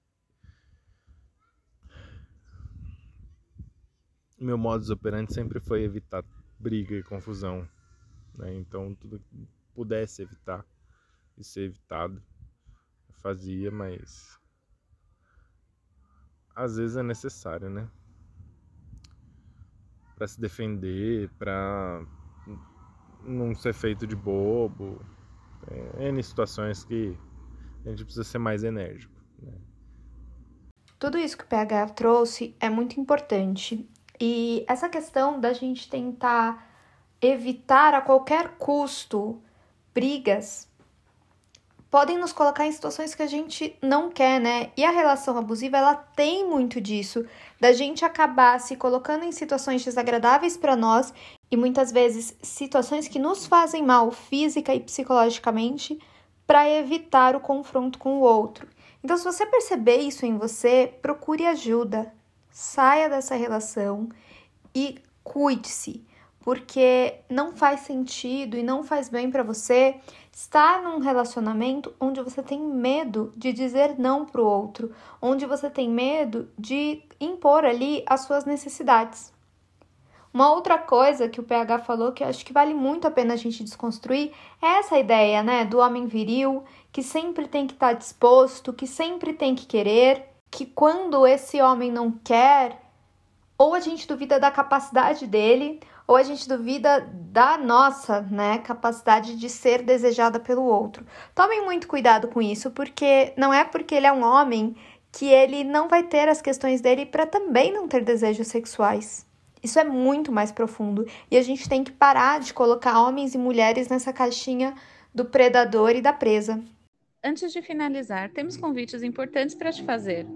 meu modus operandi sempre foi evitar briga e confusão, né? Então tudo que pudesse evitar e ser evitado eu fazia, mas às vezes é necessário, né? Para se defender, para não ser feito de bobo, é, N situações que a gente precisa ser mais enérgico. Né? Tudo isso que o PH trouxe é muito importante e essa questão da gente tentar evitar a qualquer custo brigas podem nos colocar em situações que a gente não quer, né? E a relação abusiva, ela tem muito disso, da gente acabar se colocando em situações desagradáveis para nós e muitas vezes situações que nos fazem mal física e psicologicamente para evitar o confronto com o outro. Então, se você perceber isso em você, procure ajuda, saia dessa relação e cuide-se, porque não faz sentido e não faz bem para você estar num relacionamento onde você tem medo de dizer não para o outro, onde você tem medo de impor ali as suas necessidades. Uma outra coisa que o PH falou que eu acho que vale muito a pena a gente desconstruir é essa ideia, né, do homem viril que sempre tem que estar disposto, que sempre tem que querer, que quando esse homem não quer, ou a gente duvida da capacidade dele, ou a gente duvida da nossa, né, capacidade de ser desejada pelo outro. Tomem muito cuidado com isso, porque não é porque ele é um homem que ele não vai ter as questões dele para também não ter desejos sexuais. Isso é muito mais profundo e a gente tem que parar de colocar homens e mulheres nessa caixinha do predador e da presa. Antes de finalizar, temos convites importantes para te fazer.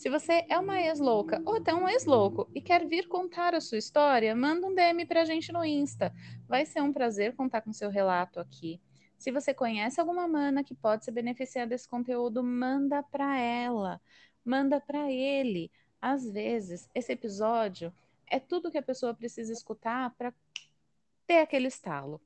Se você é uma ex-louca ou até um ex-louco e quer vir contar a sua história, manda um DM para a gente no Insta. Vai ser um prazer contar com seu relato aqui. Se você conhece alguma mana que pode se beneficiar desse conteúdo, manda para ela, manda para ele. Às vezes, esse episódio é tudo que a pessoa precisa escutar para ter aquele estalo.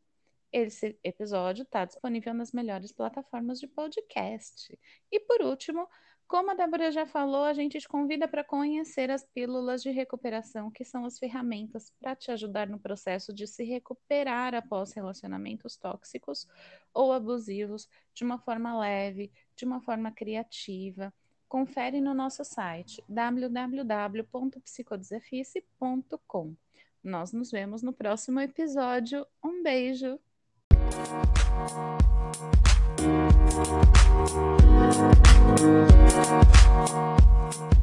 Esse episódio está disponível nas melhores plataformas de podcast. E por último, como a Débora já falou, a gente te convida para conhecer as pílulas de recuperação, que são as ferramentas para te ajudar no processo de se recuperar após relacionamentos tóxicos ou abusivos de uma forma leve, de uma forma criativa. Confere no nosso site www.psicodesafice.com. Nós nos vemos no próximo episódio. Um beijo! Thank you.